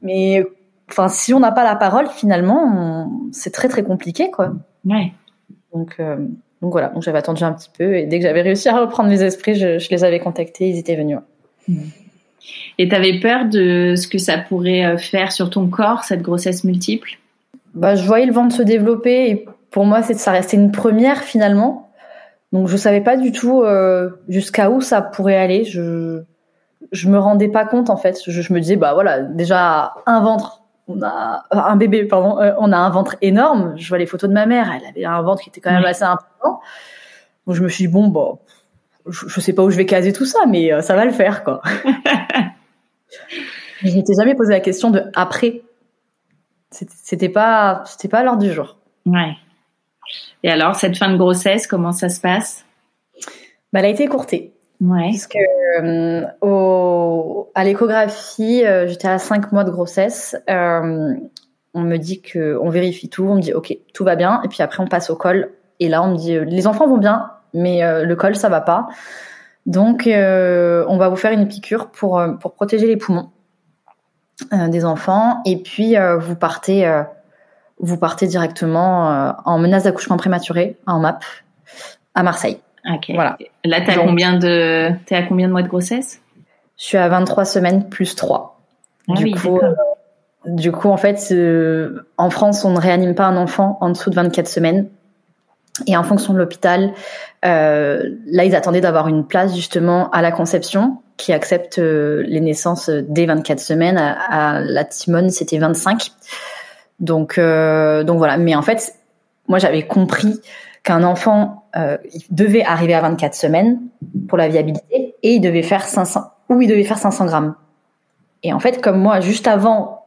mais enfin si on n'a pas la parole finalement c'est très très compliqué quoi.
Ouais.
Donc, donc voilà, donc j'avais attendu un petit peu et dès que j'avais réussi à reprendre mes esprits, je, je les avais contactés, ils étaient venus.
Mmh. Et tu avais peur de ce que ça pourrait faire sur ton corps, cette grossesse multiple?
Bah, Je voyais le ventre se développer et pour moi, ça restait une première finalement. Donc je savais pas du tout euh, jusqu'à où ça pourrait aller. Je je me rendais pas compte en fait. Je, je, me disais bah voilà déjà un ventre, on a un bébé pardon, euh, on a un ventre énorme. Je vois les photos de ma mère, elle avait un ventre qui était quand même assez important. Donc je me suis dit bon bah je, je sais pas où je vais caser tout ça, mais euh, ça va le faire quoi. *laughs* je m'étais jamais posé la question de après. C'était pas c'était pas l'heure du jour.
Ouais. Et alors, cette fin de grossesse, comment ça se passe?
Bah, Elle a été écourtée.
Ouais.
Puisque euh, au, à l'échographie, euh, j'étais à 5 mois de grossesse. Euh, on me dit que on vérifie tout, on me dit ok, tout va bien, et puis après on passe au col. Et là, on me dit les enfants vont bien, mais le col ça va pas. Donc, on va vous faire une piqûre pour pour protéger les poumons des enfants, et puis vous partez vous partez directement euh, en menace d'accouchement prématuré, en MAP, à Marseille.
Voilà. Là, t'es à combien de, t'es à combien de mois de grossesse?
Je suis à 23 semaines plus 3.
Ah du coup,
euh, du coup, en fait, euh, en France, on ne réanime pas un enfant en dessous de 24 semaines. Et en fonction de l'hôpital, euh, là, ils attendaient d'avoir une place justement à la conception qui accepte les naissances dès 24 semaines. À, à la Timone, c'était 25. Donc, euh, donc voilà. Mais en fait, moi, j'avais compris qu'un enfant euh, devait arriver à 24 semaines pour la viabilité et il devait faire 500 ou il devait faire 500 grammes. Et en fait, comme moi, juste avant,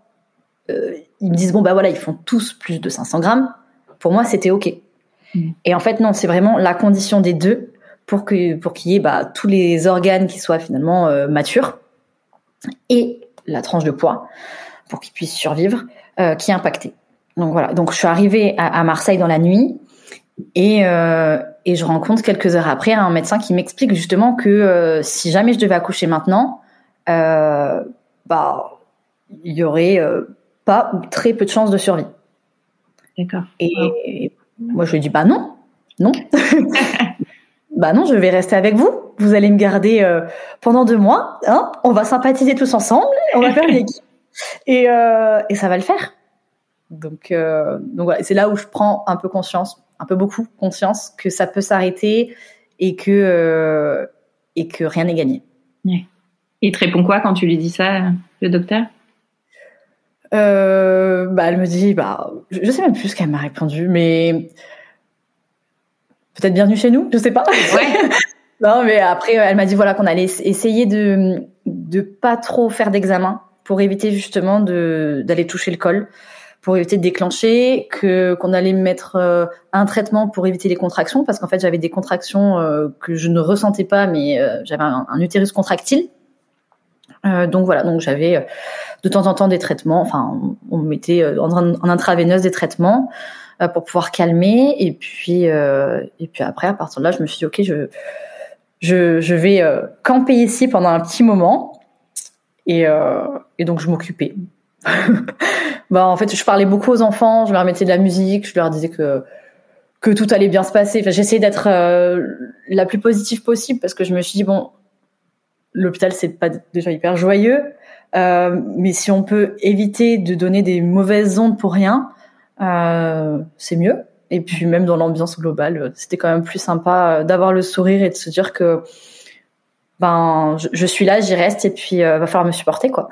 euh, ils me disent bon bah voilà, ils font tous plus de 500 grammes. Pour moi, c'était ok. Mm. Et en fait, non, c'est vraiment la condition des deux pour que pour qu'il y ait bah, tous les organes qui soient finalement euh, matures et la tranche de poids pour qu'ils puissent survivre euh, qui impacté. Donc voilà. Donc je suis arrivée à, Marseille dans la nuit et, euh, et je rencontre quelques heures après un médecin qui m'explique justement que euh, si jamais je devais accoucher maintenant, euh, bah il y aurait pas ou très peu de chances de survie.
D'accord.
Et, moi je lui dis bah non, non. *laughs* bah non, je vais rester avec vous. Vous allez me garder pendant deux mois. Hein on va sympathiser tous ensemble. On va faire une équipe. *laughs* Et, euh, et ça va le faire. Donc, euh, donc voilà, c'est là où je prends un peu conscience, un peu beaucoup conscience que ça peut s'arrêter et que euh, et que rien n'est gagné.
Ouais. Il te répond quoi quand tu lui dis ça, le docteur?
Euh, bah, elle me dit, bah, je sais même plus ce qu'elle m'a répondu, mais peut-être bienvenue chez nous, je sais pas.
Ouais. *laughs*
non, mais après, elle m'a dit voilà qu'on allait essayer de de pas trop faire d'examen pour éviter justement d'aller toucher le col, pour éviter de déclencher, que qu'on allait mettre euh, un traitement pour éviter les contractions, parce qu'en fait j'avais des contractions euh, que je ne ressentais pas, mais euh, j'avais un, utérus contractile. donc voilà, donc j'avais de temps en temps des traitements, enfin on, mettait en, en, intraveineuse des traitements pour pouvoir calmer, et puis et puis après à partir de là je me suis dit ok je je, je vais camper ici pendant un petit moment et, euh, et donc je m'occupais. *laughs* bah en fait, je parlais beaucoup aux enfants, je leur mettais de la musique, je leur disais que que tout allait bien se passer. Enfin, j'essayais d'être euh, la plus positive possible parce que je me suis dit bon, l'hôpital c'est pas déjà hyper joyeux, euh, mais si on peut éviter de donner des mauvaises ondes pour rien, euh, c'est mieux. Et puis même dans l'ambiance globale, c'était quand même plus sympa d'avoir le sourire et de se dire que ben je, suis là, j'y reste et puis euh, va falloir me supporter quoi.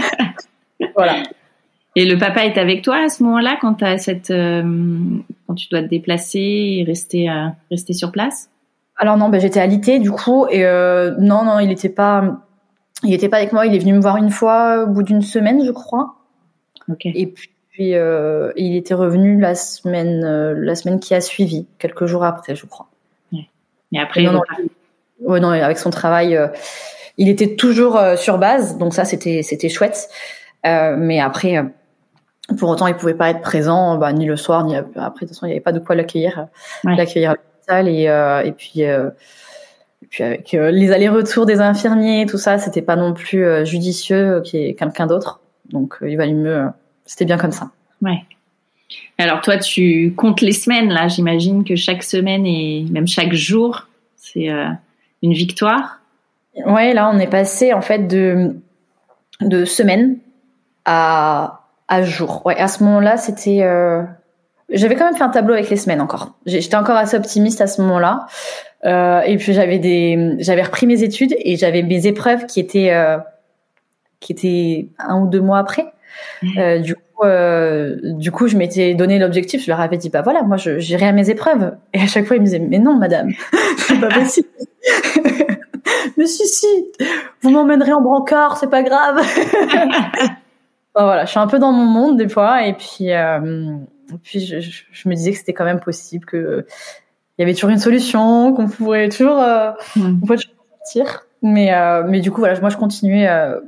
*laughs* voilà.
Et le papa est avec toi à ce moment-là quand as cette euh, quand tu dois te déplacer et rester euh, rester sur place?
Alors non, ben j'étais alité du coup et non non, il était pas il était pas avec moi, il est venu me voir une fois au bout d'une semaine, je crois.
Ok.
Et puis il était revenu la semaine la semaine qui a suivi, quelques jours après, je crois.
Et après non, non,
Ouais, non, avec son travail, euh, il était toujours euh, sur base, donc ça c'était c'était chouette. Euh, mais après, pour autant, il pouvait pas être présent, bah, ni le soir, ni après. De toute façon, il n'y avait pas de quoi l'accueillir, l'accueillir à l'hôpital et et puis. et puis avec les allers-retours des infirmiers, tout ça, c'était pas non plus judicieux qu'il y ait quelqu'un d'autre. Donc il valait mieux. C'était bien comme ça.
Ouais. Alors toi, tu comptes les semaines là. J'imagine que chaque semaine et même chaque jour, c'est euh, une victoire?
Ouais, là, on est passé en fait de de semaine à à jour. Ouais, à ce moment-là, c'était. Euh... J'avais quand même fait un tableau avec les semaines encore. J'étais encore assez optimiste à ce moment-là. Euh, et puis j'avais des, j'avais repris mes études et j'avais mes épreuves qui étaient euh, qui étaient un ou deux mois après. Euh, du coup, euh, du coup, je m'étais donné l'objectif. Je leur avais dit, bah voilà, moi, j'irai à mes épreuves. Et à chaque fois, ils me disaient, mais non, madame, *laughs* c'est pas possible. *laughs* mais si, si, vous m'emmènerez en brancard, c'est pas grave. *laughs* voilà, je suis un peu dans mon monde des fois, et puis, euh, puis je, je, me disais que c'était quand même possible, que il y avait toujours une solution, qu'on pourrait toujours, euh, sortir. Mais, euh, mais du coup, voilà, moi, je continuais euh,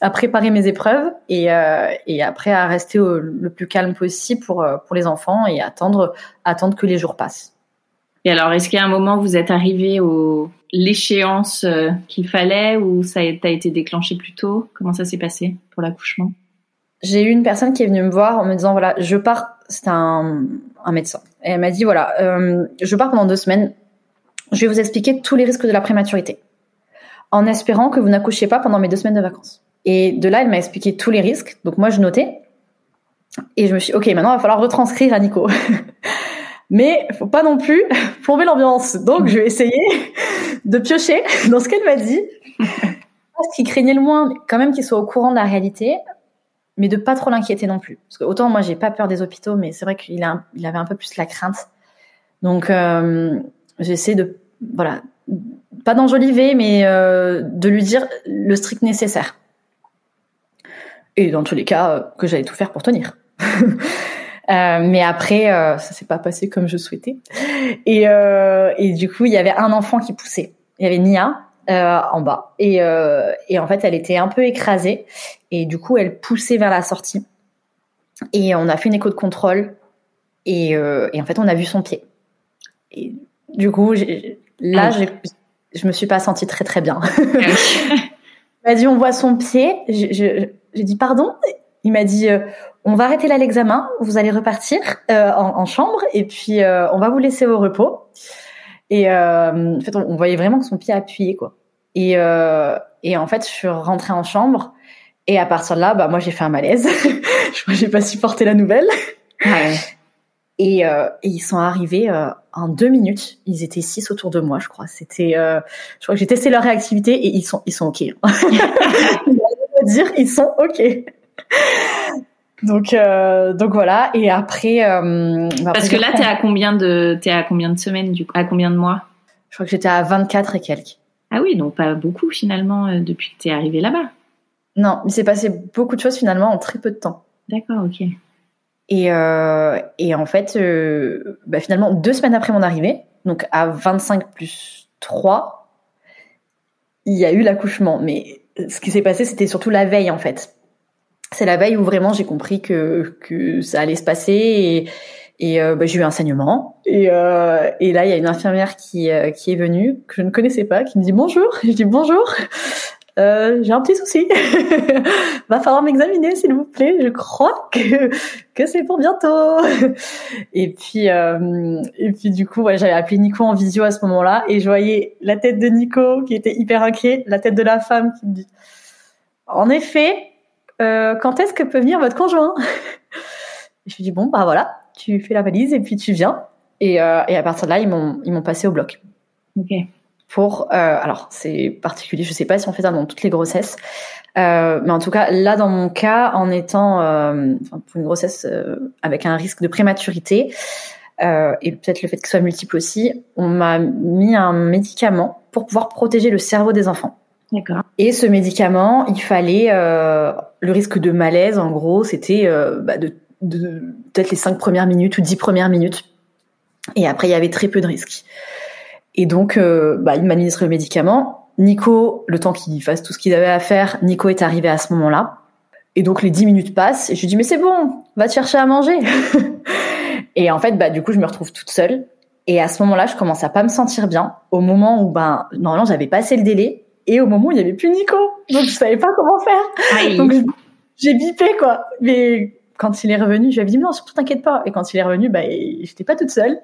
à préparer mes épreuves et, euh, et après à rester au, le plus calme possible pour, euh, pour les enfants et attendre, attendre que les jours passent.
Et alors, est-ce qu'à un moment vous êtes arrivé au l'échéance euh, qu'il fallait ou ça a été déclenché plus tôt? Comment ça s'est passé pour l'accouchement?
J'ai eu une personne qui est venue me voir en me disant voilà, je pars. C'est un, un médecin et elle m'a dit voilà, euh, je pars pendant deux semaines. Je vais vous expliquer tous les risques de la prématurité, en espérant que vous n'accouchiez pas pendant mes deux semaines de vacances. Et de là, elle m'a expliqué tous les risques. Donc moi, je notais. Et je me suis dit, OK, maintenant, il va falloir retranscrire à Nico. *laughs* Mais faut pas non plus *laughs* plomber l'ambiance. Donc, je vais essayer de piocher dans ce qu'elle m'a dit. Ce qui craignait le moins, quand même qu'il soit au courant de la réalité, mais de pas trop l'inquiéter non plus. Parce que autant moi, j'ai pas peur des hôpitaux, mais c'est vrai qu'il il avait un peu plus la crainte. Donc, euh, j'essaie de, voilà, pas d'enjoliver, mais euh, de lui dire le strict nécessaire. Et dans tous les cas, euh, que j'allais tout faire pour tenir. *laughs* Euh, mais après, euh, ça s'est pas passé comme je souhaitais. Et, euh, et du coup, il y avait un enfant qui poussait. Il y avait Nia en bas. Et, et en fait, elle était un peu écrasée. Et du coup, elle poussait vers la sortie. Et on a fait une écho de contrôle. Et, et en fait, on a vu son pied. Et du coup, là, ah. je me suis pas sentie très très bien. M'a dit *laughs* on voit son pied. J'ai dit pardon? Il m'a dit euh, on va arrêter là l'examen, vous allez repartir euh, en, en, chambre et puis euh, on va vous laisser au repos. Et euh, en fait, on, on, voyait vraiment que son pied appuyé quoi. Et, et en fait, je suis rentrée en chambre et à partir de là, bah moi j'ai fait un malaise. *laughs* je crois j'ai pas supporté la nouvelle. Ouais. *laughs* Et, et, ils sont arrivés en deux minutes. Ils étaient six autour de moi, je crois. C'était, je crois que j'ai testé leur réactivité et ils sont, ils sont ok. *laughs* dire, ils sont ok. donc, euh, donc voilà. Et après, euh,
bah, parce que là, t'es à combien de, t'es à combien de semaines du coup, à combien de mois?
Je crois que j'étais à 24 et quelques.
Ah oui, donc pas beaucoup finalement euh, depuis que t'es arrivé là-bas.
Non, il s'est passé beaucoup de choses finalement en très peu de temps.
D'accord, ok.
Et, et en fait, bah, finalement, deux semaines après mon arrivée, donc à 25 plus 3, il y a eu l'accouchement. Mais ce qui s'est passé, c'était surtout la veille en fait c'est la veille où vraiment j'ai compris que, que ça allait se passer et, et euh, bah, j'ai eu un saignement. Et, euh, et là, il y a une infirmière qui, euh, qui est venue, que je ne connaissais pas, qui me dit bonjour. Je dis bonjour. Euh, j'ai un petit souci. *laughs* Va falloir m'examiner, s'il vous plaît. Je crois que que c'est pour bientôt. *laughs* et puis euh, et puis du coup, j'avais appelé Nico en visio à ce moment-là et je voyais la tête de Nico qui était hyper inquiet, la tête de la femme qui me dit. En effet, euh, quand est-ce que peut venir votre conjoint? *laughs* Je lui dis bon bah voilà, tu fais la valise et puis tu viens. Et, et à partir de là, ils m'ont ils m'ont passé au bloc.
Ok.
Pour euh, alors c'est particulier, je sais pas si on fait ça dans toutes les grossesses, euh, mais en tout cas là dans mon cas, en étant euh, pour une grossesse avec un risque de prématurité et peut-être le fait que ce soit multiple aussi, on m'a mis un médicament pour pouvoir protéger le cerveau des enfants.
D'accord.
Et ce médicament, il fallait le risque de malaise, en gros, c'était bah, de, de peut-être les cinq premières minutes ou dix premières minutes. Et après, il y avait très peu de risques. Et donc, euh, bah, il m'administre le médicament. Nico, le temps qu'il fasse tout ce qu'il avait à faire, Nico est arrivé à ce moment-là. Et donc, les dix minutes passent et je lui dis, mais c'est bon, va te chercher à manger. *laughs* et en fait, bah, du coup, je me retrouve toute seule. Et à ce moment-là, je commence à pas me sentir bien. Au moment où, ben, normalement, j'avais passé le délai et au moment où il y avait plus Nico, donc je savais pas comment faire. Donc j'ai bipé quoi. Mais quand il est revenu, je lui avais dit non, surtout t'inquiète pas. Et quand il est revenu, bah, j'étais pas toute seule.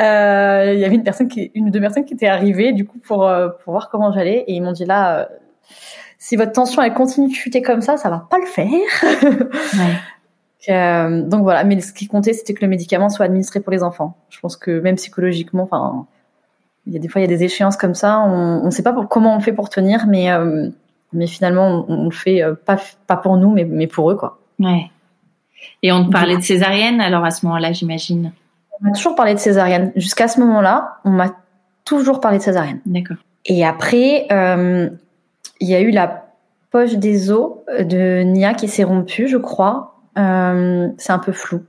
Euh, il y avait une personne qui, une ou deux personnes qui étaient arrivées du coup pour euh, pour voir comment j'allais et ils m'ont dit là, euh, si votre tension elle continue de chuter comme ça, ça va pas le faire. *laughs* ouais. donc voilà, mais ce qui comptait c'était que le médicament soit administré pour les enfants. Je pense que même psychologiquement, enfin, il y a des fois il y a des échéances comme ça, on ne sait pas comment on fait pour tenir, mais mais finalement on, on le fait pas pas pour nous, mais mais pour eux quoi.
Ouais. Et on te parlait de césarienne alors à ce moment-là, j'imagine.
On m'a toujours parlé de césarienne. Jusqu'à ce moment-là, on m'a toujours parlé de césarienne.
D'accord.
Et après, euh, il y a eu la poche des os de Nia qui s'est rompue, je crois. Euh, c'est un peu flou,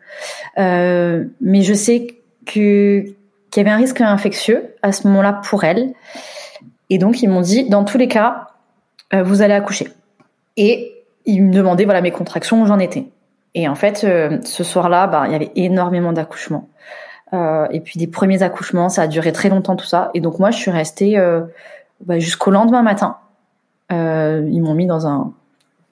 euh, mais je sais que qu'il y avait un risque infectieux à ce moment-là pour elle. Et donc ils m'ont dit, dans tous les cas, euh, vous allez accoucher. Et ils me demandaient voilà mes contractions où j'en étais. Et en fait, euh, ce soir-là, bah, il y avait énormément d'accouchements. Euh, et puis des premiers accouchements, ça a duré très longtemps tout ça. Et donc moi, je suis restée euh, bah, jusqu'au lendemain matin. Euh, ils m'ont mis dans un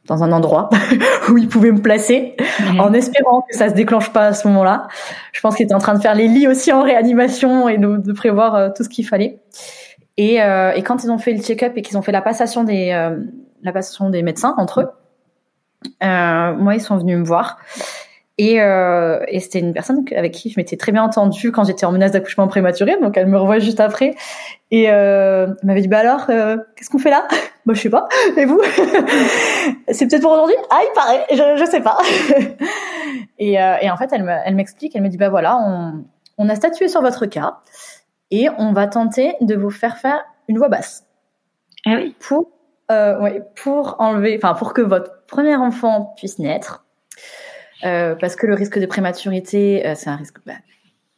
dans un endroit *laughs* où ils pouvaient me placer, mhm. en espérant que ça se déclenche pas à ce moment-là. Je pense qu'ils étaient en train de faire les lits aussi en réanimation et de, de prévoir euh, tout ce qu'il fallait. Et, et, quand ils ont fait le check-up et qu'ils ont fait la passation des la passation des médecins entre eux, euh, moi, ils sont venus me voir. Et, euh, et c'était une personne avec qui je m'étais très bien entendue quand j'étais en menace d'accouchement prématuré. Donc, elle me revoit juste après. Et euh, elle m'avait dit, bah alors, euh, qu'est-ce qu'on fait là *laughs* Bah, je sais pas. *laughs* Et vous? *laughs* C'est peut-être pour aujourd'hui? Ah, il paraît. Je, je sais pas. et, euh, et en fait, elle m'explique. Elle me dit, bah voilà, on, on a statué sur votre cas et on va tenter de vous faire faire une voix basse.
Ah oui.
Pour euh, pour enlever, enfin pour que votre premier enfant puisse naître, euh, parce que le risque de prématurité, euh, c'est un risque bah,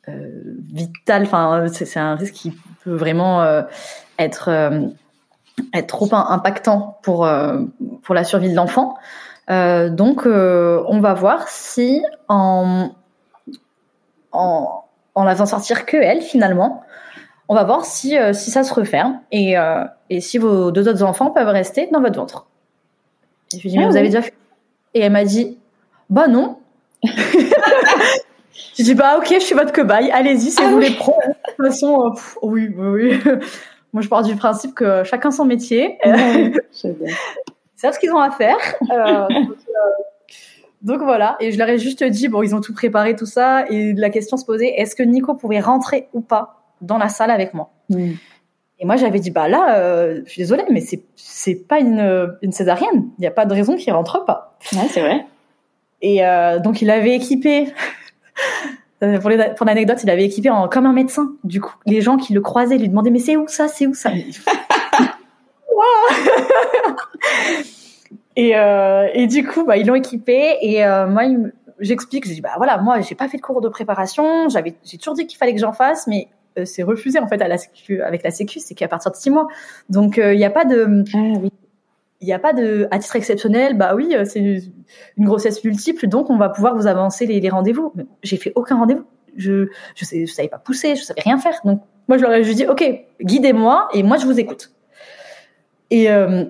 euh, vital. Enfin, c'est un risque qui peut vraiment être être trop impactant pour pour la survie de l'enfant. donc, on va voir si en en en la faisant sortir que elle finalement, on va voir si, euh, si ça se referme et, euh, et si vos deux autres enfants peuvent rester dans votre ventre. je lui ai dit, mais ah vous avez déjà fait Et elle m'a dit, bah non. *laughs* je dis, bah ok, je suis votre cobaye, allez-y, si ah vous voulez prendre. De toute façon, euh, oui, oui, oui. *laughs* Moi, je pars du principe que chacun son métier. *laughs* C'est ce qu'ils ont à faire. donc, donc voilà, et je leur ai juste dit, bon, ils ont tout préparé, tout ça, et la question se posait, est-ce que Nico pouvait rentrer ou pas? Dans la salle avec moi. Mm. Et moi, j'avais dit, bah là, euh, je suis désolée, mais c'est c'est pas une, une césarienne. Il n'y a pas de raison qu'il rentre pas.
Ouais, c'est vrai.
Et euh, donc, il avait équipé, *laughs* euh, pour, pour l'anecdote, il avait équipé en, comme un médecin. Du coup, les gens qui le croisaient lui demandaient, mais c'est où ça, c'est où ça? *laughs* *laughs* Et, euh, et du coup, bah, ils l'ont équipé. Et moi, j'explique, je dis, bah voilà, moi, j'ai pas fait de cours de préparation. J'avais, j'ai toujours dit qu'il fallait que j'en fasse, mais c'est refusé en fait à la sécu, avec la sécu, c'est qu'à partir de six mois. Donc euh, il n'y a pas de ah, oui. Il n'y a pas de à titre exceptionnel, bah oui, euh, c'est une grossesse multiple, donc on va pouvoir vous avancer les, les rendez-vous. J'ai fait aucun rendez-vous. Je je, sais, je savais pas pousser, je savais rien faire. Donc moi je leur ai juste dit ok, guidez-moi et moi je vous écoute. Et euh,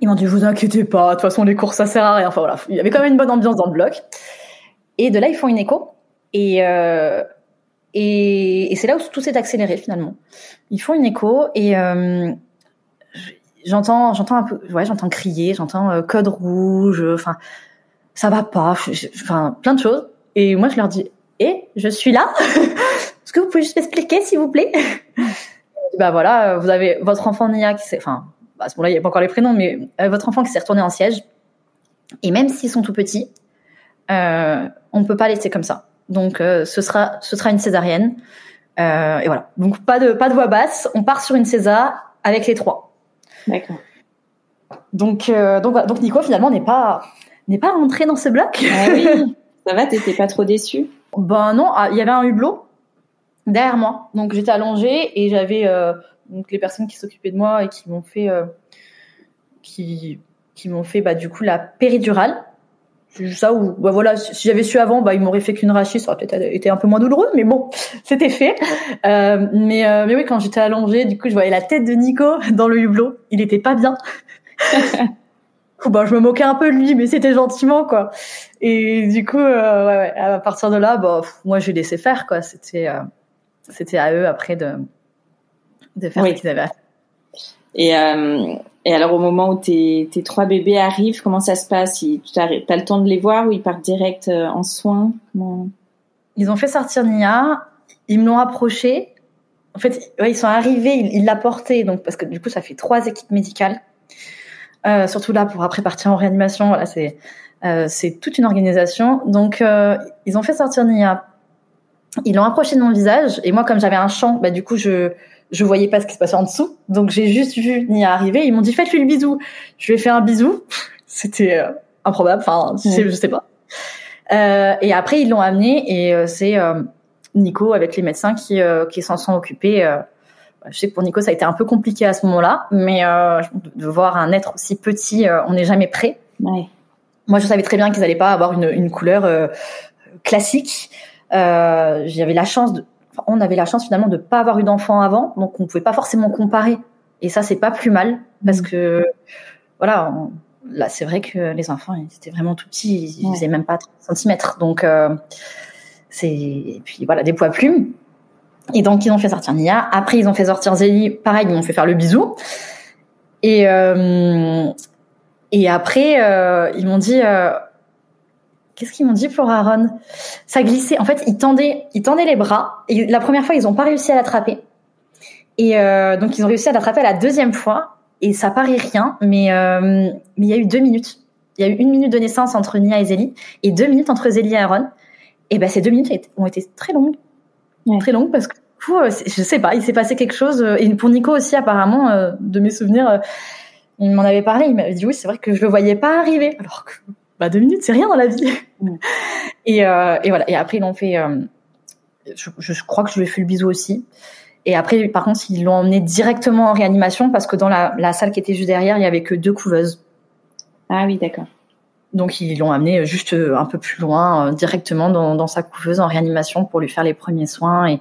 ils m'ont dit vous inquiétez pas, de toute façon les cours ça sert à rien. Enfin voilà, il y avait quand même une bonne ambiance dans le bloc. Et de là ils font une écho et euh, et, et c'est là où tout s'est accéléré finalement. Ils font une écho et euh, j'entends, un peu, ouais, j'entends crier, j'entends euh, code rouge, enfin, ça va pas, enfin, plein de choses. Et moi, je leur dis, eh, je suis là. *laughs* Est-ce que vous pouvez juste m'expliquer, s'il vous plaît? Bah voilà, vous avez votre enfant Nia qui s'est, enfin, à ce moment-là, il n'y a pas encore les prénoms, mais euh, votre enfant qui s'est retourné en siège. Et même s'ils sont tout petits, euh, on ne peut pas laisser comme ça. Donc euh, ce sera ce sera une césarienne. Euh, et voilà. Donc pas de pas de voix basse. On part sur une césar avec les trois.
D'accord.
Donc euh, donc donc Nico finalement n'est pas n'est pas rentré dans ce bloc.
Ah oui. Ça va, t'étais pas trop déçu
Ben non, ah, il y avait un hublot derrière moi. Donc j'étais allongée et j'avais donc les personnes qui s'occupaient de moi et qui m'ont fait qui qui m'ont fait bah du coup la péridurale ça ou bah voilà si j'avais su avant bah il m'aurait fait qu'une rachis ça aurait peut-être été un peu moins douloureux mais bon *laughs* c'était fait euh, mais euh, mais oui quand j'étais allongée du coup je voyais la tête de Nico *laughs* dans le hublot il était pas bien *laughs* coup, bah, je me moquais un peu de lui, mais c'était gentiment, quoi. Et du coup, euh, ouais, ouais, à partir de là, bah, moi, j'ai laissé faire, quoi. C'était, euh, c'était à eux après de, de faire ce qu'ils avaient à faire.
Et, euh, et alors, au moment où tes, trois bébés arrivent, comment ça se passe? Tu as, as, le temps de les voir ou ils partent direct euh, en soins.
Ils ont fait sortir Nia, ils me l'ont approché. En fait, ils sont arrivés, ils l'ont porté, donc parce que du coup, ça fait trois équipes médicales. Euh, surtout là pour après partir en réanimation. Voilà, c'est toute une organisation. Donc ils ont fait sortir Nia. Ils l'ont approché de mon visage et moi comme j'avais un champ, bah du coup je je voyais pas ce qui se passait en dessous. Donc j'ai juste vu Nia arriver. Ils m'ont dit faites-lui le bisou. Je lui ai fait un bisou. *laughs* C'était euh, improbable. Enfin, je, sais, je sais pas. Euh, et après ils l'ont amené et c'est Nico avec les médecins qui qui s'en sont occupés je sais que pour Nico, ça a été un peu compliqué à ce moment-là, mais euh, de voir un être aussi petit, euh, on n'est jamais prêt.
Ouais.
Moi, je savais très bien qu'ils n'allaient pas avoir une, une couleur euh, classique. Euh, J'avais la chance, de, enfin, on avait la chance finalement de pas avoir eu d'enfant avant, donc on pouvait pas forcément comparer. Et ça, c'est pas plus mal parce mmh. que voilà, on, là, c'est vrai que les enfants, ils étaient vraiment tout petits, ils ouais. faisaient même pas 30 cm, donc euh, c'est et puis voilà, des poids plumes. Et donc, ils ont fait sortir Nia. Après, ils ont fait sortir Zélie. Pareil, ils m'ont fait faire le bisou. Et, euh, et après, euh, ils m'ont dit... Qu'est-ce qu'ils m'ont dit pour Aaron? Ça glissait. En fait, ils tendaient, ils tendaient les bras. Et la première fois, ils n'ont pas réussi à l'attraper. Et euh, donc, ils ont réussi à l'attraper la deuxième fois. Et ça paraît rien, mais euh, mais il y a eu deux minutes. Il y a eu une minute de naissance entre Nia et Zélie et deux minutes entre Zélie et Aaron. Et ben ces deux minutes ont été très longues ouais. très longue parce que fou, euh, je sais pas, il s'est passé quelque chose. Et pour Nico aussi, apparemment, euh, de mes souvenirs, il m'en avait parlé. Il m'avait dit oui, c'est vrai que je le voyais pas arriver. Alors que bah deux minutes, c'est rien dans la vie. Mm. *laughs* Et, euh, et voilà. Et après, ils l'ont fait. Euh, je, je, crois que je lui ai fait le bisou aussi. Et après, par contre, ils l'ont emmené directement en réanimation parce que dans la, la salle qui était juste derrière, il y avait que deux couveuses.
Ah oui, d'accord.
Donc ils l'ont amené juste un peu plus loin, euh, directement dans, dans, sa couveuse en réanimation pour lui faire les premiers soins et,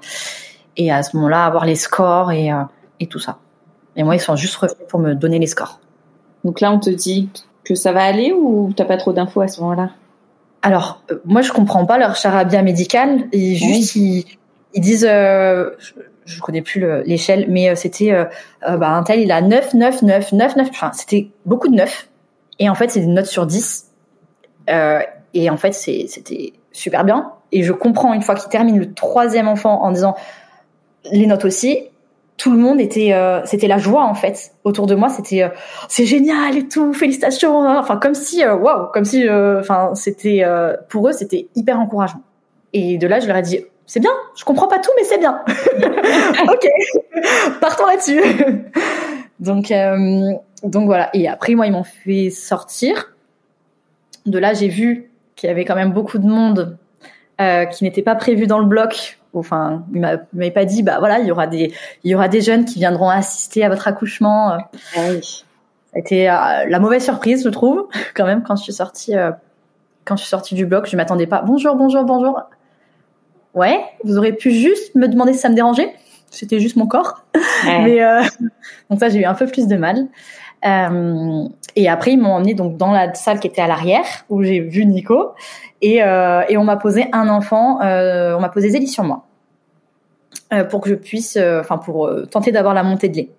et à ce moment-là avoir les scores et, euh, et tout ça. Et moi ils sont juste revenus pour me donner les scores.
Donc là on te dit que ça va aller ou t'as pas trop d'infos à ce moment-là?
Alors euh, moi je comprends pas leur charabia médical. Ils juste oui. ils, ils, disent euh, je, je connais plus l'échelle, mais c'était euh, bah, un tel il a 9, 9, 9, 9, 9. Enfin c'était beaucoup de 9. Et en fait c'est une note sur 10 euh, et en fait, c'était super bien. Et je comprends une fois qu'il termine le troisième enfant en disant les notes aussi. Tout le monde était, euh, c'était la joie en fait autour de moi. C'était, euh, c'est génial et tout, félicitations. Hein. Enfin comme si, waouh, wow, comme si, enfin c'était pour eux c'était hyper encourageant. Et de là, je leur ai dit, c'est bien. Je comprends pas tout, mais c'est bien. *laughs* ok, partons là-dessus. donc, donc voilà. Et après, moi, ils m'ont fait sortir de là, j'ai vu qu'il y avait quand même beaucoup de monde euh, qui n'était pas prévu dans le bloc. Enfin, il m'avait pas dit, bah voilà, il y aura des, il y aura des jeunes qui viendront assister à votre accouchement.
Ah oui.
Ça a été euh, la mauvaise surprise, je trouve, *laughs* quand même, quand je suis sortie, euh, quand je suis sortie du bloc, je m'attendais pas. Bonjour, bonjour, bonjour. Ouais, vous aurez pu juste me demander si ça me dérangeait. C'était juste mon corps. Ouais. *laughs* Mais euh, donc ça, j'ai eu un peu plus de mal. Euh, et après, ils m'ont emmené donc dans la salle qui était à l'arrière où j'ai vu Nico et, euh, et on m'a posé un enfant, euh, on m'a posé Zélie sur moi pour que je puisse, enfin pour tenter d'avoir la montée de lait.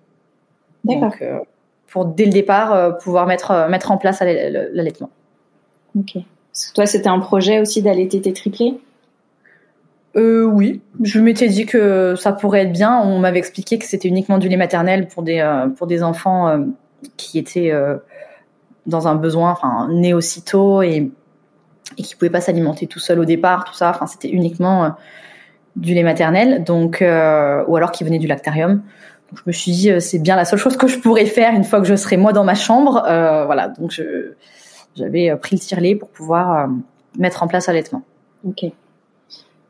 D'accord.
pour dès le départ pouvoir mettre mettre en place l'allaitement.
Ok. Parce que toi, c'était un projet aussi d'allaiter tes triplés.
Euh, oui, je m'étais dit que ça pourrait être bien. On m'avait expliqué que c'était uniquement du lait maternel pour des pour des enfants qui étaient euh, dans un besoin, enfin, né aussitôt et, et qui pouvaient pas s'alimenter tout seul au départ, tout ça. Enfin, c'était uniquement euh, du lait maternel, donc euh, ou alors qui venait du lactarium. Donc, je me suis dit, c'est bien la seule chose que je pourrais faire une fois que je serai moi dans ma chambre. voilà, donc je j'avais pris le tire-lait pour pouvoir mettre en place l'allaitement.
Ok.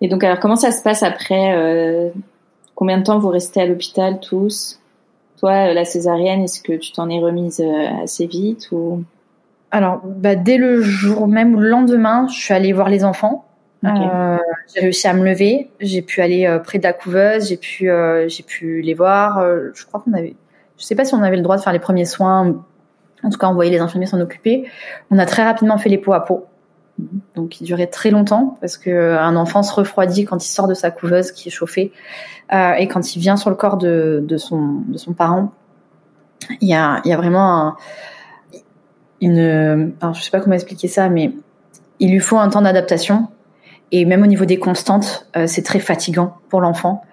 Et donc, alors, comment ça se passe après Combien de temps vous restez à l'hôpital tous? Toi, la césarienne, est-ce que tu t'en es remise euh, assez vite ou?
Alors, bah, dès le jour même ou le lendemain, je suis allée voir les enfants. Okay. Euh, j'ai réussi à me lever. J'ai pu aller euh, près de la couveuse. J'ai pu, euh, j'ai pu les voir. Euh, je crois qu'on avait, je sais pas si on avait le droit de faire les premiers soins En tout cas, on voyait les infirmiers s'en occuper. On a très rapidement fait les pots à peau. Donc, il durait très longtemps parce que un enfant se refroidit quand il sort de sa couveuse qui est chauffée euh, et quand il vient sur le corps de, son parent. Il y a vraiment un, une alors je sais pas comment expliquer ça, mais il lui faut un temps d'adaptation et même au niveau des constantes, euh, c'est très fatigant pour l'enfant.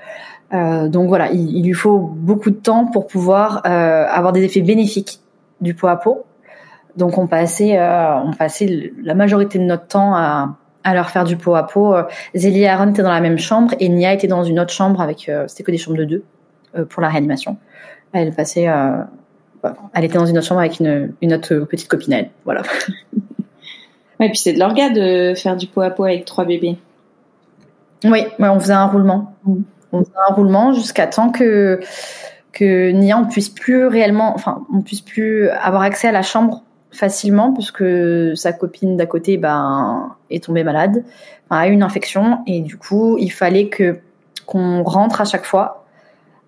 Euh, donc voilà, il, lui faut beaucoup de temps pour pouvoir euh, avoir des effets bénéfiques du pot à pot. Donc on passait, euh, on passait la majorité de notre temps à, à leur faire du pot à pot. Zélie et Aaron étaient dans la même chambre et Nia était dans une autre chambre avec, euh, c'était que des chambres de deux euh, pour la réanimation. Elle passait, elle était dans une autre chambre avec une, une autre petite copine elle. Voilà. *laughs*
Ouais, puis c'est de l'orga de faire du pot à pot avec trois bébés.
Oui, ouais, on faisait un roulement. On faisait un roulement jusqu'à temps que que Nia on puisse plus réellement, enfin, on puisse plus avoir accès à la chambre facilement puisque sa copine d'à côté ben est tombée malade, a eu une infection et du coup il fallait que qu'on rentre à chaque fois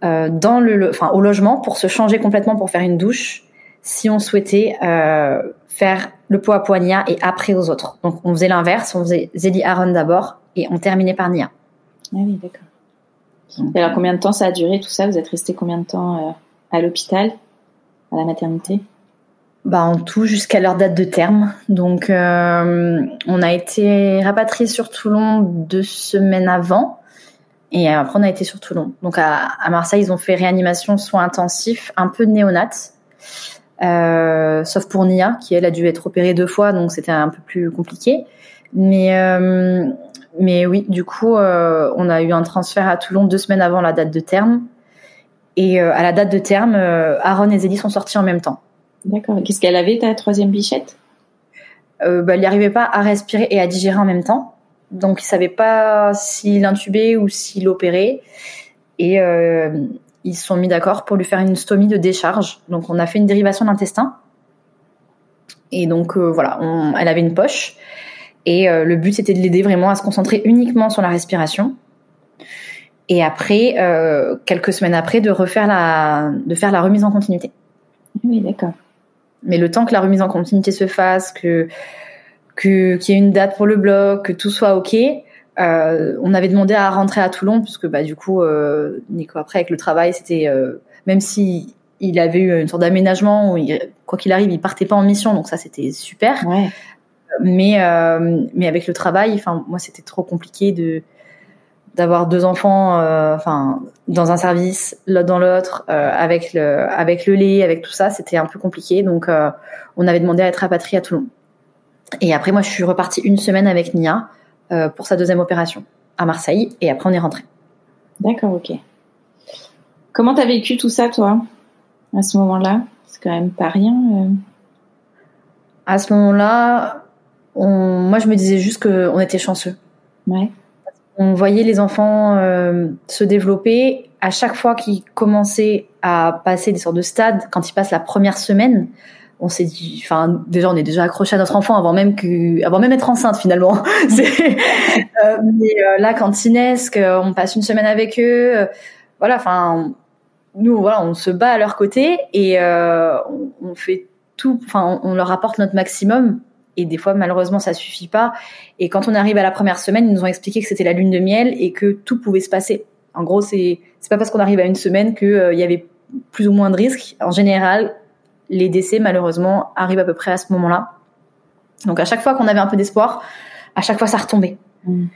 euh, dans le, enfin au logement pour se changer complètement pour faire une douche si on souhaitait euh, faire le pot à pot à Nia et après aux autres. Donc on faisait l'inverse, on faisait Zélie Aaron d'abord et on terminait par Nia.
Ah oui, d'accord. Et alors combien de temps ça a duré tout ça? Vous êtes resté combien de temps euh, à l'hôpital, à la maternité?
Bah, en tout jusqu'à leur date de terme. Donc, euh, on a été rapatriés sur Toulon deux semaines avant. Et après, on a été sur Toulon. Donc, à, à Marseille, ils ont fait réanimation, soins intensifs, un peu néonate. Euh, sauf pour Nia, qui elle a dû être opérée deux fois, donc c'était un peu plus compliqué. Mais euh, mais oui, du coup, euh, on a eu un transfert à Toulon deux semaines avant la date de terme. Et euh, à la date de terme, Aaron et Zélie sont sortis en même temps.
D'accord. Qu'est-ce qu'elle avait, ta troisième bichette?
Euh, bah, Elle n'y arrivait pas à respirer et à digérer en même temps. Donc, il savait pas s'il intubait ou s'il opérait. Et euh, ils se sont mis d'accord pour lui faire une stomie de décharge. Donc, on a fait une dérivation d'intestin. Et donc, euh, voilà, on, elle avait une poche. Et euh, le but, c'était de l'aider vraiment à se concentrer uniquement sur la respiration. Et après, euh, quelques semaines après, de refaire la, de faire la remise en continuité.
Oui, d'accord.
Mais le temps que la remise en continuité se fasse, que qu'il y ait une date pour le bloc, que tout soit ok, euh, on avait demandé à rentrer à Toulon puisque bah du coup euh, Nico après avec le travail c'était euh, même si il avait eu une sorte d'aménagement où il, quoi qu'il arrive il partait pas en mission donc ça c'était super
Ouais.
mais mais avec le travail enfin moi c'était trop compliqué de d'avoir deux enfants euh, enfin dans un service l'autre dans l'autre euh, avec le avec le lait avec tout ça c'était un peu compliqué donc euh, on avait demandé à être rapatrié à Toulon et après moi je suis repartie une semaine avec Nia pour sa deuxième opération à Marseille et après on est rentré
D'accord, ok. Comment t'as vécu tout ça, toi, à ce moment-là? C'est quand même pas rien. euh.
à ce moment-là on, moi je me disais juste qu'on était chanceux
Ouais.
On voyait les enfants euh, se développer. À chaque fois qu'ils commençaient à passer des sortes de stades quand ils passent la première semaine on s'est dit enfin déjà on est déjà accroché à notre enfant avant même que avant même être enceinte finalement. *laughs* Euh, mais euh, là quand ils naissent qu'on passe une semaine avec eux euh, voilà enfin nous voilà on se bat à leur côté et euh, on, on fait tout enfin on, on leur apporte notre maximum et des fois malheureusement ça suffit pas et quand on arrive à la première semaine, ils nous ont expliqué que c'était la lune de miel et que tout pouvait se passer. En gros, c'est c'est pas parce qu'on arrive à une semaine que euh, il y avait plus ou moins de risques. En général, les décès malheureusement arrivent à peu près à ce moment-là. Donc à chaque fois qu'on avait un peu d'espoir, à chaque fois ça retombait.
Mm.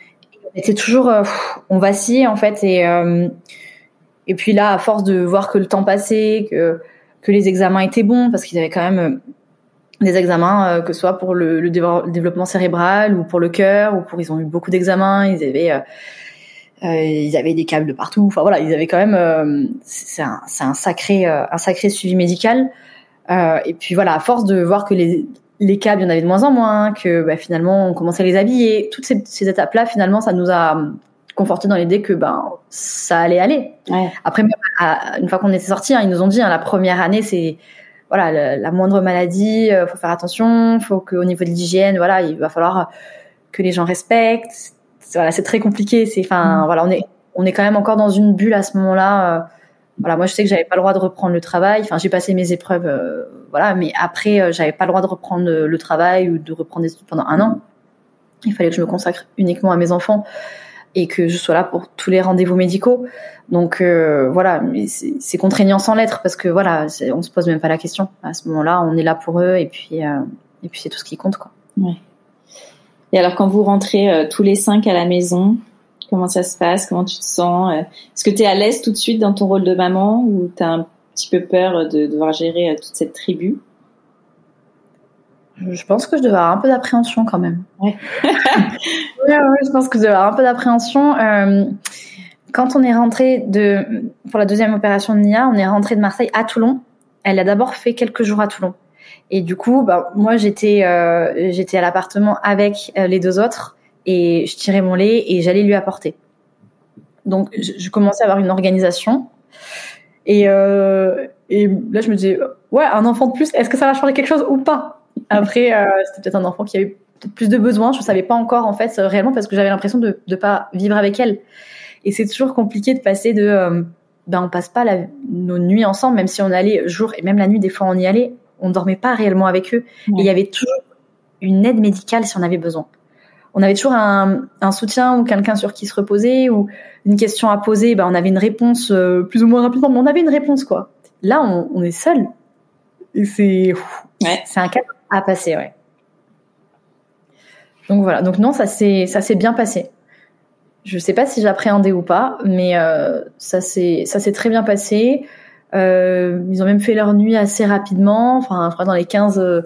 Et C'est toujours euh, on vacillait en fait et euh, et puis là à force de voir que le temps passait, que que les examens étaient bons parce qu'ils avaient quand même des examens, euh, que ce soit pour le, développement cérébral ou pour le cœur, ou pour ils ont eu beaucoup d'examens, ils avaient euh, euh, ils avaient des câbles de partout. Enfin voilà, ils avaient quand même euh, c'est un, c'est un sacré un sacré suivi médical. Euh, et puis voilà, à force de voir que les les câbles, il y en avait de moins en moins, que bah, finalement on commençait à les habiller, toutes ces, ces étapes-là, finalement, ça nous a conforté dans l'idée que ben ça allait aller.
Ouais.
Après, une fois qu'on était sortis, hein, ils nous ont dit hein, la première année, c'est voilà la, la moindre maladie, euh, faut faire attention, faut qu'au niveau de l'hygiène, voilà, il va falloir que les gens respectent. Voilà, c'est très compliqué. C'est, enfin,
Mm.
voilà, on est on est quand même encore dans une bulle à ce moment-là, euh, voilà, moi je sais que j'avais pas le droit de reprendre le travail. Enfin, j'ai passé mes épreuves, euh, voilà, mais après euh, j'avais pas le droit de reprendre le, travail ou de reprendre des études pendant un an. Il fallait que je me consacre uniquement à mes enfants et que je sois là pour tous les rendez-vous médicaux. Donc euh, voilà, c'est contraignant sans l'être parce que voilà, on se pose même pas la question. À ce moment-là, on est là pour eux et puis euh, et puis c'est tout ce qui compte quoi.
Ouais. Et alors quand vous rentrez euh, tous les cinq à la maison, comment ça se passe? Comment tu te sens? Est-ce que tu es à l'aise tout de suite dans ton rôle de maman ou tu as un petit peu peur de devoir gérer toute cette tribu?
Je pense que je devais avoir un peu d'appréhension quand même. *laughs* Ouais. ouais, je pense que je devais avoir un peu d'appréhension. Euh, quand on est rentré de, pour la deuxième opération de Nia, on est rentré de Marseille à Toulon. Elle a d'abord fait quelques jours à Toulon. Et du coup, bah, moi, j'étais, euh, j'étais à l'appartement avec euh, les deux autres et je tirais mon lait et j'allais lui apporter. Donc, je, je, commençais à avoir une organisation. Et, euh, et là, je me disais, ouais, un enfant de plus, est-ce que ça va changer quelque chose ou pas? Après, euh, c'était peut-être un enfant qui avait peut-être plus de besoins. Je ne savais pas encore en fait réellement parce que j'avais l'impression de ne pas vivre avec elle. Et c'est toujours compliqué de passer de, euh, ben on passe pas la, nos nuits ensemble, même si on allait jour et même la nuit des fois on y allait, on dormait pas réellement avec eux. Et il y avait toujours une aide médicale si on avait besoin. On avait toujours un, un soutien ou quelqu'un sur qui se reposer ou une question à poser, ben on avait une réponse euh, plus ou moins rapidement, mais on avait une réponse quoi. Là, on, on est seul. Et c'est ouais. c'est un cas à passer, ouais. Donc voilà. Donc non, ça s'est ça s'est bien passé. Je sais pas si j'appréhendais ou pas, mais euh, ça s'est ça s'est très bien passé. Euh, ils ont même fait leur nuit assez rapidement. Enfin, je crois dans les 15 euh,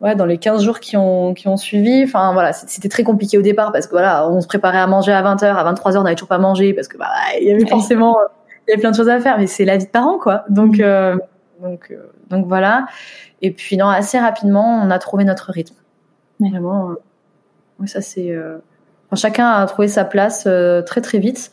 ouais, dans les 15 jours qui ont qui ont suivi. Enfin voilà, c'était très compliqué au départ parce que voilà, on se préparait à manger à 20h, à 23h, on n'avait toujours pas mangé parce que bah il y avait forcément il y avait plein de choses à faire, mais c'est la vie de parents quoi. Donc donc euh, donc voilà. Et puis, non, assez rapidement, on a trouvé notre rythme. Vraiment, euh, oui, ça c'est. Euh, chacun a trouvé sa place euh, très très vite.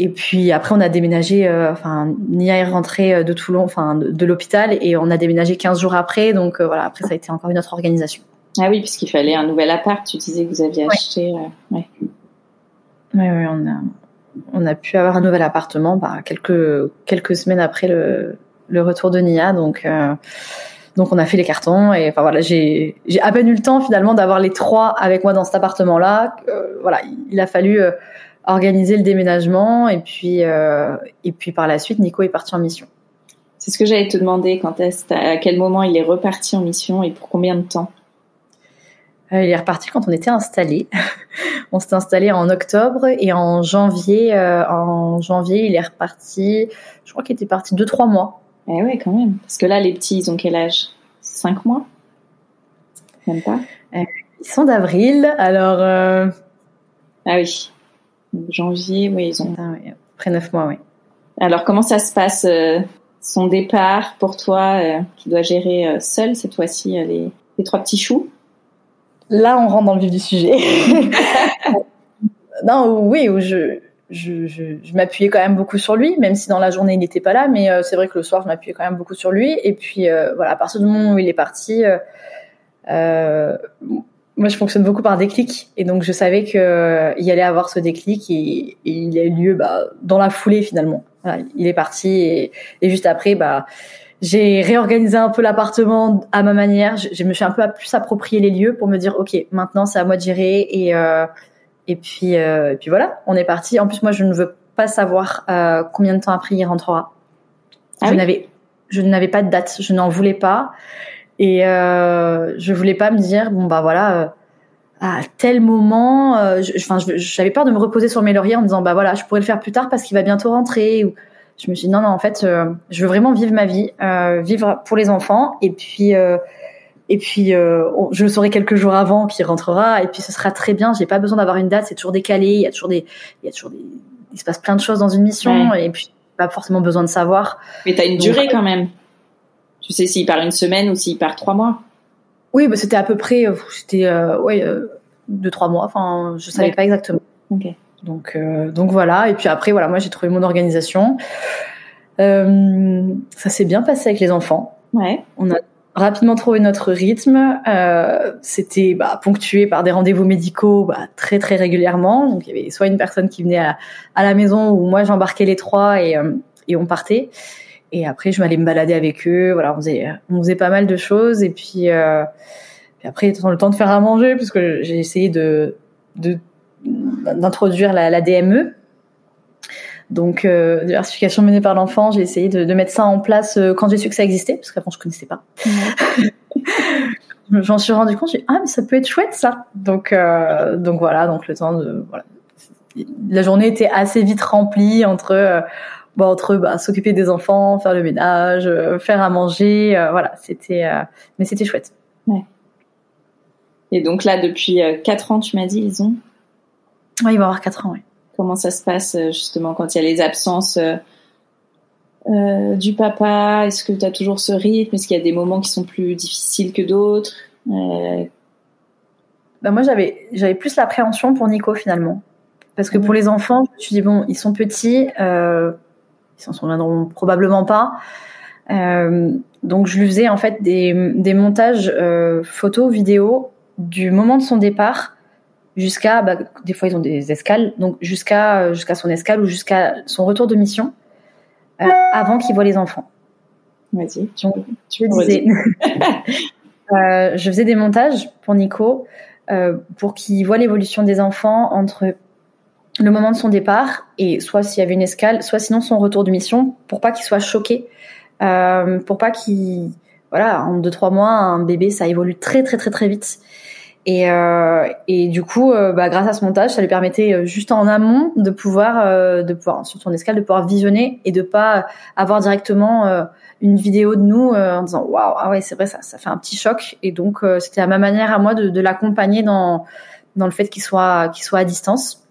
Et puis après, on a déménagé. enfin, Nia est rentrée de Toulon, enfin de, l'hôpital, et on a déménagé 15 jours après. Donc voilà, après ça a été encore une autre organisation.
Ah oui, puisqu'il fallait un nouvel appart. Tu disais que vous aviez acheté.
Oui, oui, on a on a pu avoir un nouvel appartement bah, quelques quelques semaines après le le retour de Nia. Donc, euh, donc on a fait les cartons et enfin voilà, j'ai à peine eu le temps finalement d'avoir les trois avec moi dans cet appartement-là. Euh, voilà, il a fallu euh, organiser le déménagement et puis et puis par la suite, Nico est parti en mission.
C'est ce que j'allais te demander. Quand est à quel moment il est reparti en mission et pour combien de temps?
Il est reparti quand on était installé. *laughs* on s'était installé en octobre et en janvier, en janvier, il est reparti. Je crois qu'il était parti deux trois mois.
Eh ouais, quand même. Parce que là, les petits, ils ont quel âge? 5 mois? Même pas?
Euh, Ils sont d'avril, alors... Euh...
Ah oui. Janvier, oui, ils ont...
Ah, oui. Après 9 mois, oui.
Alors, comment ça se passe, euh, son départ pour toi, euh, qui doit gérer euh, seul cette fois-ci les, les trois petits choux?
Là, on rentre dans le vif du sujet. *laughs* non, oui, je je, je, je m'appuyais quand même beaucoup sur lui, même si dans la journée il n'était pas là, mais euh, c'est vrai que le soir je m'appuyais quand même beaucoup sur lui. Et puis euh, voilà, à partir du moment où il est parti, euh, euh moi je fonctionne beaucoup par déclic, et donc je savais que il allait avoir ce déclic et, il a eu lieu bah, dans la foulée finalement. Il est parti et, juste après, bah j'ai réorganisé un peu l'appartement à ma manière. Je, me suis un peu plus approprié les lieux pour me dire ok, maintenant c'est à moi de gérer et puis, euh, et puis voilà, on est parti. En plus, moi, je ne veux pas savoir euh, combien de temps après il rentrera. Ah je n'avais, je n'avais pas de date. Je n'en voulais pas. Et euh, je voulais pas me dire bon bah voilà euh, à tel moment euh, enfin j'avais peur de me reposer sur mes lauriers en me disant bah voilà je pourrais le faire plus tard parce qu'il va bientôt rentrer ou je me suis dit non non en fait euh, je veux vraiment vivre ma vie vivre pour les enfants et puis et puis, euh, je le saurai quelques jours avant qu'il rentrera. Et puis, ce sera très bien. J'ai pas besoin d'avoir une date. C'est toujours décalé. Il y a toujours des, il y a toujours des, il se passe plein de choses dans une mission. Et puis, pas forcément besoin de savoir.
Mais t'as une durée quand même. Tu sais s'il part une semaine ou s'il part trois mois.
Oui, bah, c'était à peu près, euh, c'était, euh, ouais, euh, deux trois mois. Enfin, je savais pas exactement.
Okay.
Donc, euh, donc voilà. Et puis après, voilà, moi j'ai trouvé mon organisation. Euh, ça s'est bien passé avec les enfants.
Ouais.
On a rapidement trouvé notre rythme. Euh, C'était bah, ponctué par des rendez-vous médicaux bah, très très régulièrement. Donc il y avait soit une personne qui venait à, à la maison ou moi j'embarquais les trois et, euh, et on partait. Et après, je m'allais me balader avec eux. Voilà, on faisait, on faisait pas mal de choses. Et puis, euh, puis après, le temps de faire à manger, puisque j'ai essayé de d'introduire la, la, DME. Donc, euh, diversification menée par l'enfant, j'ai essayé de, de, mettre ça en place euh, quand j'ai su que ça existait, parce qu'avant je connaissais pas. *laughs* J'en suis rendu compte, j'ai dit, ah mais ça peut être chouette ça. Donc, euh, donc voilà, donc le temps de voilà. La journée était assez vite remplie entre euh, bon, entre bah, s'occuper des enfants, faire le ménage, faire à manger, voilà, c'était mais c'était chouette.
Ouais. Et donc là, depuis 4 ans, tu m'as dit, ils ont
Oui, il va avoir 4 ans, oui.
Comment ça se passe justement quand il y a les absences euh, du papa? Est-ce que tu as toujours ce rythme? Est-ce qu'il y a des moments qui sont plus difficiles que d'autres? Euh...
ben Moi, j'avais j'avais plus l'appréhension pour Nico finalement, parce que pour les enfants, je me suis dit bon, ils sont petits, euh, ils s'en souviendront probablement pas. Euh, donc je lui faisais en fait des, des montages euh, photos, vidéos du moment de son départ jusqu'à bah, des fois ils ont des escales donc jusqu'à jusqu'à son escale ou jusqu'à son retour de mission euh, avant qu'il voit les enfants.
Vas-y,
tu, tu disais. *laughs* euh, je faisais des montages pour Nico euh, pour qu'il voit l'évolution des enfants entre le moment de son départ et soit s'il y avait une escale, soit sinon son retour de mission pour pas qu'il soit choqué, euh, pour pas qu'il voilà en deux trois mois un bébé ça évolue très très très très vite et, euh, et du coup, euh, bah, grâce à ce montage, ça lui permettait euh, juste en amont de pouvoir, euh, de pouvoir sur son escale, de pouvoir visionner et de pas avoir directement euh, une vidéo de nous en disant waouh ah ouais c'est vrai ça, ça fait un petit choc. Et donc c'était à ma manière à moi de, de l'accompagner dans dans le fait qu'il soit qu'il soit à distance.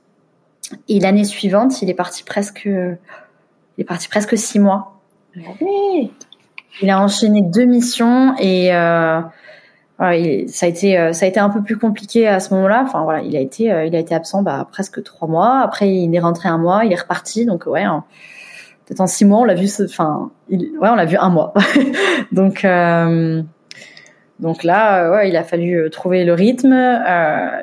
Et l'année suivante, il est parti presque, il est parti presque six mois. Il a enchaîné deux missions et euh, ça a été un peu plus compliqué à ce moment-là. Enfin voilà, il a été euh, absent bah, presque trois mois. Après il est rentré un mois, il est reparti. Donc ouais, peut-être en six mois on l'a vu. Enfin ouais, on l'a vu un mois. *laughs* donc euh, donc là il a fallu trouver le rythme.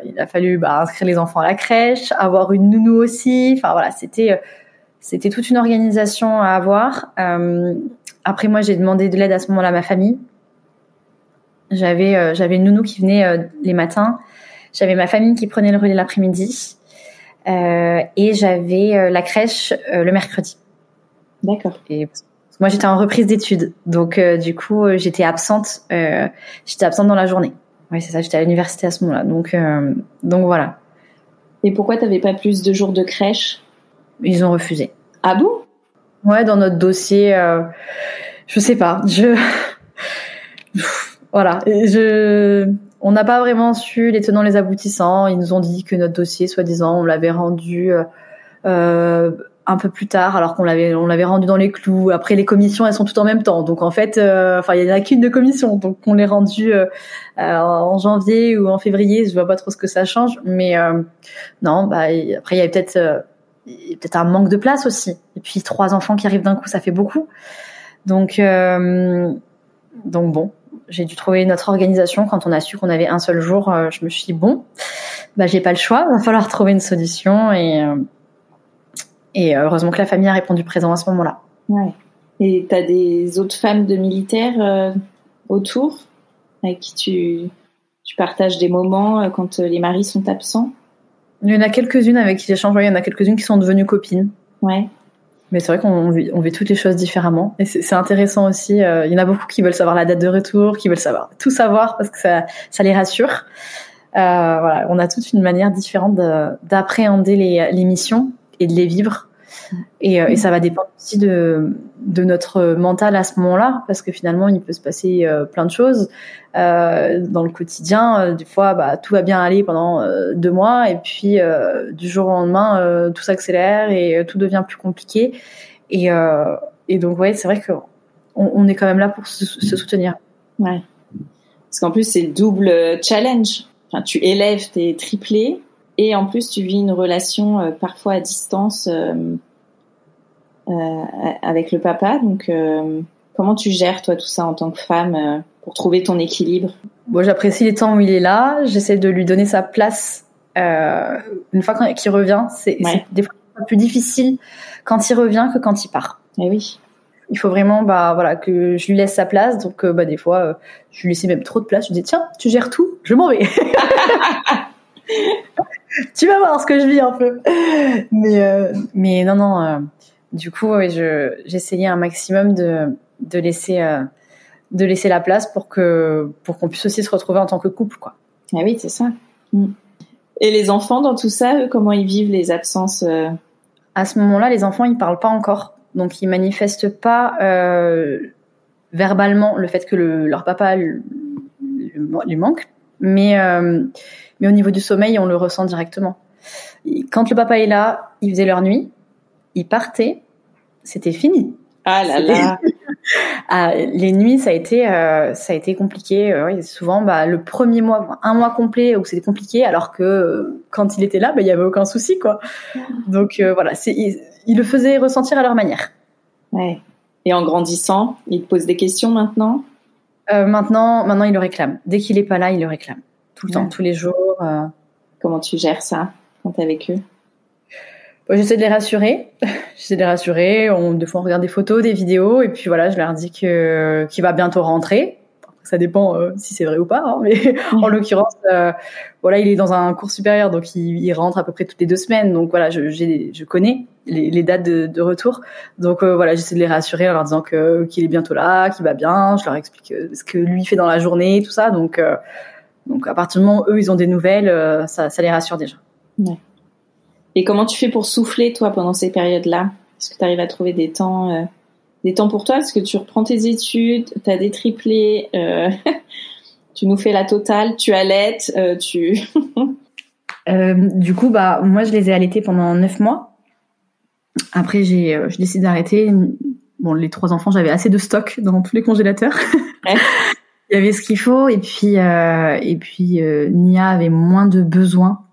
Il a fallu bah, inscrire les enfants à la crèche, avoir une nounou aussi. Enfin voilà, c'était toute une organisation à avoir. après moi j'ai demandé de l'aide à ce moment-là à ma famille j'avais euh, j'avais une nounou qui venait euh, les matins. J'avais ma famille qui prenait le relais l'après-midi. Euh, et j'avais euh, la crèche le mercredi.
D'accord.
Et moi j'étais en reprise d'études, donc du coup j'étais absente. j'étais absente dans la journée. Oui c'est ça, j'étais à l'université à ce moment-là. Donc donc voilà.
Et pourquoi t'avais pas plus de jours de crèche?
Ils ont refusé.
Ah bon?
Ouais, dans notre dossier, je sais pas. Je voilà. Je, on n'a pas vraiment su les tenants les aboutissants. Ils nous ont dit que notre dossier, soi-disant, on l'avait rendu euh, euh, un peu plus tard, alors qu'on l'avait, on l'avait rendu dans les clous. Après, les commissions, elles sont toutes en même temps. Donc en fait, euh, enfin, il y en a qu'une de commission. Donc on l'est rendu euh, en janvier ou en février. Je vois pas trop ce que ça change, mais non. Bah après, il y avait peut-être peut-être un manque de place aussi. Et puis trois enfants qui arrivent d'un coup, ça fait beaucoup. Donc donc bon, j'ai dû trouver notre organisation quand on a su qu'on avait un seul jour. Euh, je me suis dit bon, bah j'ai pas le choix, va falloir trouver une solution et euh, et euh, heureusement que la famille a répondu présent à ce moment-là.
Ouais. Et t'as des autres femmes de militaires autour avec qui tu tu partages des moments quand les maris sont absents?
Il y en a quelques-unes avec qui j'échange. Il y en a quelques-unes qui sont devenues copines.
Ouais.
Mais c'est vrai qu'on vit, on vit toutes les choses différemment. Et c'est intéressant aussi. Euh, il y en a beaucoup qui veulent savoir la date de retour, qui veulent savoir tout savoir parce que ça, ça les rassure. Euh, voilà, on a toute une manière différente d'appréhender les, les missions et de les vivre. Et, euh, et, ça va dépendre aussi de, de notre mental à ce moment-là, parce que finalement, il peut se passer euh, plein de choses euh, dans le quotidien. Euh, des fois, bah, tout va bien aller pendant deux mois, et puis du jour au lendemain, tout s'accélère et tout devient plus compliqué. Et, et donc, ouais, c'est vrai qu'on on est quand même là pour se, se soutenir.
Ouais. Parce qu'en plus, c'est double challenge. Enfin, tu élèves tes triplés et en plus, tu vis une relation parfois à distance euh, avec le papa. Donc, euh, comment tu gères toi tout ça en tant que femme euh, pour trouver ton équilibre?
Bon, j'apprécie les temps où il est là. J'essaie de lui donner sa place. une fois qu'il revient, c'est des fois plus difficile quand il revient que quand il part.
Eh oui.
Il faut vraiment, bah voilà, que je lui laisse sa place. Donc, bah des fois, je lui laissais même trop de place. Je lui dis tiens, tu gères tout, je m'en vais. *laughs* *laughs* tu vas voir ce que je vis un peu. Mais mais non non. du coup, je j'essayais un maximum de de laisser de laisser la place pour que pour qu'on puisse aussi se retrouver en tant que couple, quoi.
Ah oui, c'est ça. Mm. Et les enfants dans tout ça, eux, comment ils vivent les absences euh?
À ce moment-là, les enfants, ils parlent pas encore, donc ils manifestent pas euh, verbalement le fait que le, leur papa lui manque, mais euh, mais au niveau du sommeil, on le ressent directement. Quand le papa est là, ils faisaient leur nuit, ils partaient, c'était fini.
Ah là là. *laughs*
ah, les nuits, ça a été, euh, ça a été compliqué. Euh, souvent, bah, le premier mois, un mois complet où c'était compliqué, alors que euh, quand il était là, bah, il y avait aucun souci, quoi. Donc voilà, c'est, il, le faisait ressentir à leur manière.
Ouais. Et en grandissant, il te pose des questions maintenant?
Maintenant, maintenant, il le réclame. Dès qu'il est pas là, il le réclame. Tout le temps, tous les jours.
Comment tu gères ça quand t'es avec eux?
J'essaie de les rassurer. *laughs* J'essaie de les rassurer. On, des fois, on regarde des photos, des vidéos, et puis voilà, je leur dis que qu'il va bientôt rentrer. Ça dépend euh, si c'est vrai ou pas, hein, mais *laughs* en l'occurrence, euh, voilà, il est dans un cours supérieur, donc il, il, rentre à peu près toutes les deux semaines. Donc voilà, je, je connais les, les, dates de, de retour. Donc euh, voilà, j'essaie de les rassurer en leur disant que qu'il est bientôt là, qu'il va bien. Je leur explique ce que lui fait dans la journée, tout ça. Donc donc à partir du moment où eux ils ont des nouvelles, ça, ça les rassure déjà.
Ouais. Et comment tu fais pour souffler, toi, pendant ces périodes-là? Est-ce que tu arrives à trouver des temps, des temps pour toi Est-ce que tu reprends tes études, tu as des triplés, euh, *laughs* tu nous fais la totale, tu allaites, euh, tu... *laughs*
du coup, bah, moi, je les ai allaités pendant neuf mois. Après, j'ai décidé d'arrêter. Bon, les trois enfants, j'avais assez de stock dans tous les congélateurs. *laughs* Il y avait ce qu'il faut. Et puis, et puis Nia avait moins de besoins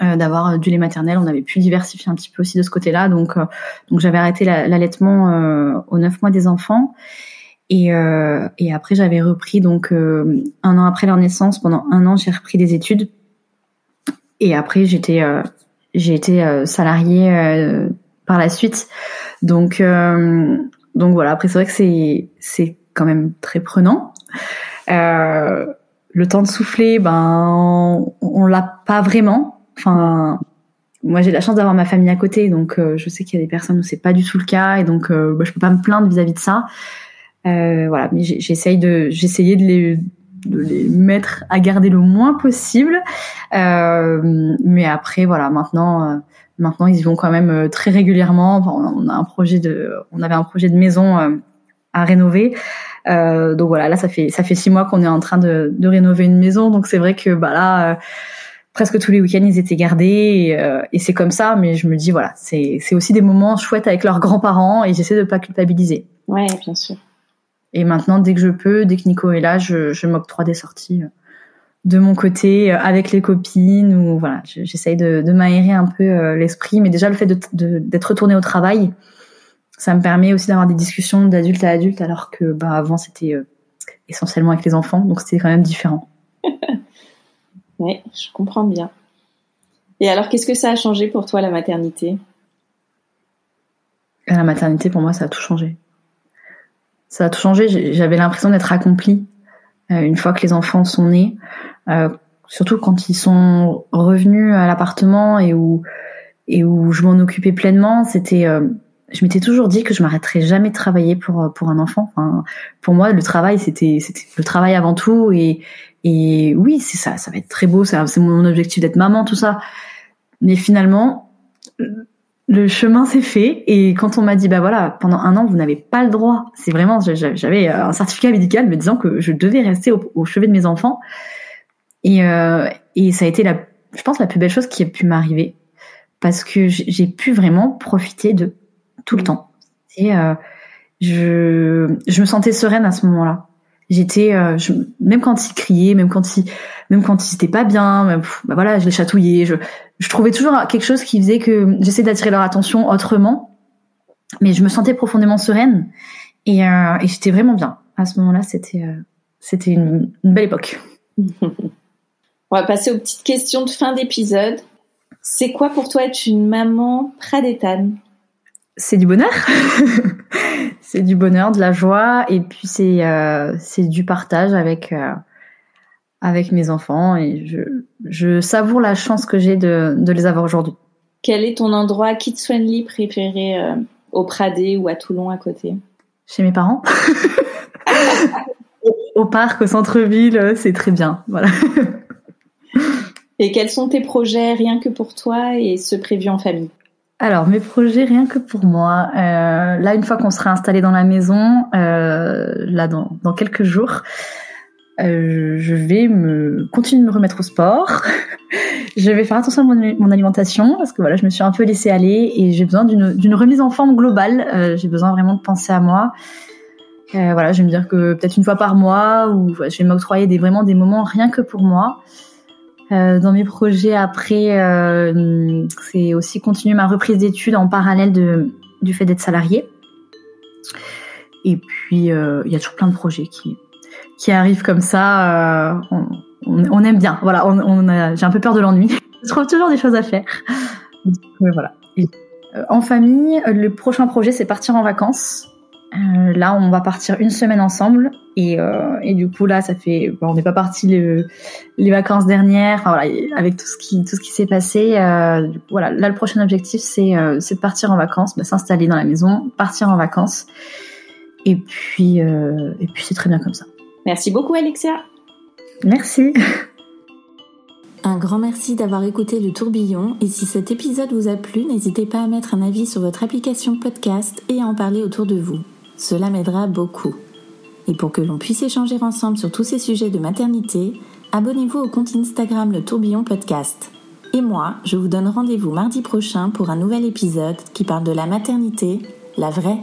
euh, d'avoir du lait maternel. On avait pu diversifier un petit peu aussi de ce côté-là. Donc, euh, donc j'avais arrêté l'allaitement euh, aux neuf mois des enfants. Et, et après, j'avais repris donc un an après leur naissance. Pendant un an, j'ai repris des études. Et après, j'étais j'ai été salariée par la suite. Donc donc voilà. Après, c'est vrai que c'est c'est quand même très prenant. le temps de souffler, ben on l'a pas vraiment Enfin, moi j'ai la chance d'avoir ma famille à côté, donc euh, je sais qu'il y a des personnes où c'est pas du tout le cas, et donc euh, bah, je peux pas me plaindre vis-à-vis de ça. Euh, voilà, mais j'essaye de, j'essayais de les, de les mettre à garder le moins possible. Euh, mais après, voilà, maintenant, maintenant ils y vont quand même très régulièrement. on a un projet de, on avait un projet de maison à rénover. donc voilà, là ça fait ça fait six mois qu'on est en train de, de rénover une maison, donc c'est vrai que bah là presque tous les week-ends ils étaient gardés et, euh, et c'est comme ça mais je me dis voilà c'est aussi des moments chouettes avec leurs grands-parents et j'essaie de pas culpabiliser.
Ouais bien sûr.
Et maintenant dès que je peux dès que Nico est là je, je m'octroie des sorties euh, de mon côté euh, avec les copines ou voilà j'essaye de, de m'aérer un peu l'esprit. Mais déjà le fait d'être de, d'être retourné au travail ça me permet aussi d'avoir des discussions d'adulte à adulte alors que bah avant c'était essentiellement avec les enfants donc c'était quand même différent *laughs*
Oui, je comprends bien. Et alors, qu'est-ce que ça a changé pour toi, la maternité?
La maternité, pour moi, ça a tout changé. Ça a tout changé. J'avais l'impression d'être accomplie euh, une fois que les enfants sont nés. Euh, surtout quand ils sont revenus à l'appartement et où, je m'en occupais pleinement. C'était... Euh, je m'étais toujours dit que je m'arrêterais jamais de travailler pour pour un enfant. Pour moi, le travail c'était le travail avant tout. Et et oui, c'est ça, ça va être très beau, c'est mon objectif d'être maman, tout ça. Mais finalement, le chemin s'est fait. Et quand on m'a dit bah voilà pendant un an vous n'avez pas le droit. C'est vraiment j'avais un certificat médical me disant que je devais rester au, chevet de mes enfants. Et euh, et ça a été la je pense la plus belle chose qui a pu m'arriver. Parce que j'ai pu vraiment profiter de tout le temps et euh, je je me sentais sereine à ce moment-là J'étais, euh, même quand il criait, même quand il, même quand il était pas bien, bah voilà, je les chatouillais. Je, je trouvais toujours quelque chose qui faisait que j'essayais d'attirer leur attention autrement, mais je me sentais profondément sereine et, euh, et j'étais vraiment bien. À ce moment-là, c'était, euh, c'était une, une, belle époque. *laughs*
On va passer aux petites questions de fin d'épisode. C'est quoi pour toi être une maman pradétane
c'est du bonheur. *laughs* c'est du bonheur, de la joie, et puis c'est euh, c'est du partage avec euh, avec mes enfants, et je, je savoure la chance que j'ai de, de les avoir aujourd'hui.
Quel est ton endroit kids friendly préféré euh, au Pradé ou à Toulon à côté?
Chez mes parents. *laughs* au parc, au centre-ville, c'est très bien. Voilà.
et quels sont tes projets rien que pour toi et ceux prévus en famille?
Alors mes projets rien que pour moi. Euh, là une fois qu'on sera installé dans la maison, euh, là dans, dans, quelques jours, euh, je vais me continuer de me remettre au sport. *laughs* je vais faire attention à mon, alimentation parce que voilà je me suis un peu laissée aller et j'ai besoin d'une remise en forme globale. J'ai besoin vraiment de penser à moi. Voilà je vais me dire que peut-être une fois par mois ou je vais m'octroyer des vraiment des moments rien que pour moi. Euh, dans mes projets après, euh, c'est aussi continuer ma reprise d'études en parallèle de, du fait d'être salarié. Et puis, euh, il y a toujours plein de projets qui, qui arrivent comme ça. On, on, on, aime bien. Voilà, on, on j'ai un peu peur de l'ennui. *laughs* Je trouve toujours des choses à faire. voilà. Et, en famille, le prochain projet, c'est partir en vacances. Euh, là, on va partir une semaine ensemble et, euh, et du coup là, ça fait, bon, on n'est pas parti les, les vacances dernières. Enfin, voilà, avec tout ce qui tout ce qui s'est passé, euh, voilà. Là, le prochain objectif, c'est euh, de partir en vacances, bah, s'installer dans la maison, partir en vacances. Et puis euh, et puis c'est très bien comme ça.
Merci beaucoup, Alexia.
Merci. *laughs*
Un grand merci d'avoir écouté le tourbillon et si cet épisode vous a plu, n'hésitez pas à mettre un avis sur votre application podcast et à en parler autour de vous. Cela m'aidera beaucoup. Et pour que l'on puisse échanger ensemble sur tous ces sujets de maternité, abonnez-vous au compte Instagram Le Tourbillon Podcast. Et moi, je vous donne rendez-vous mardi prochain pour un nouvel épisode qui parle de la maternité, la vraie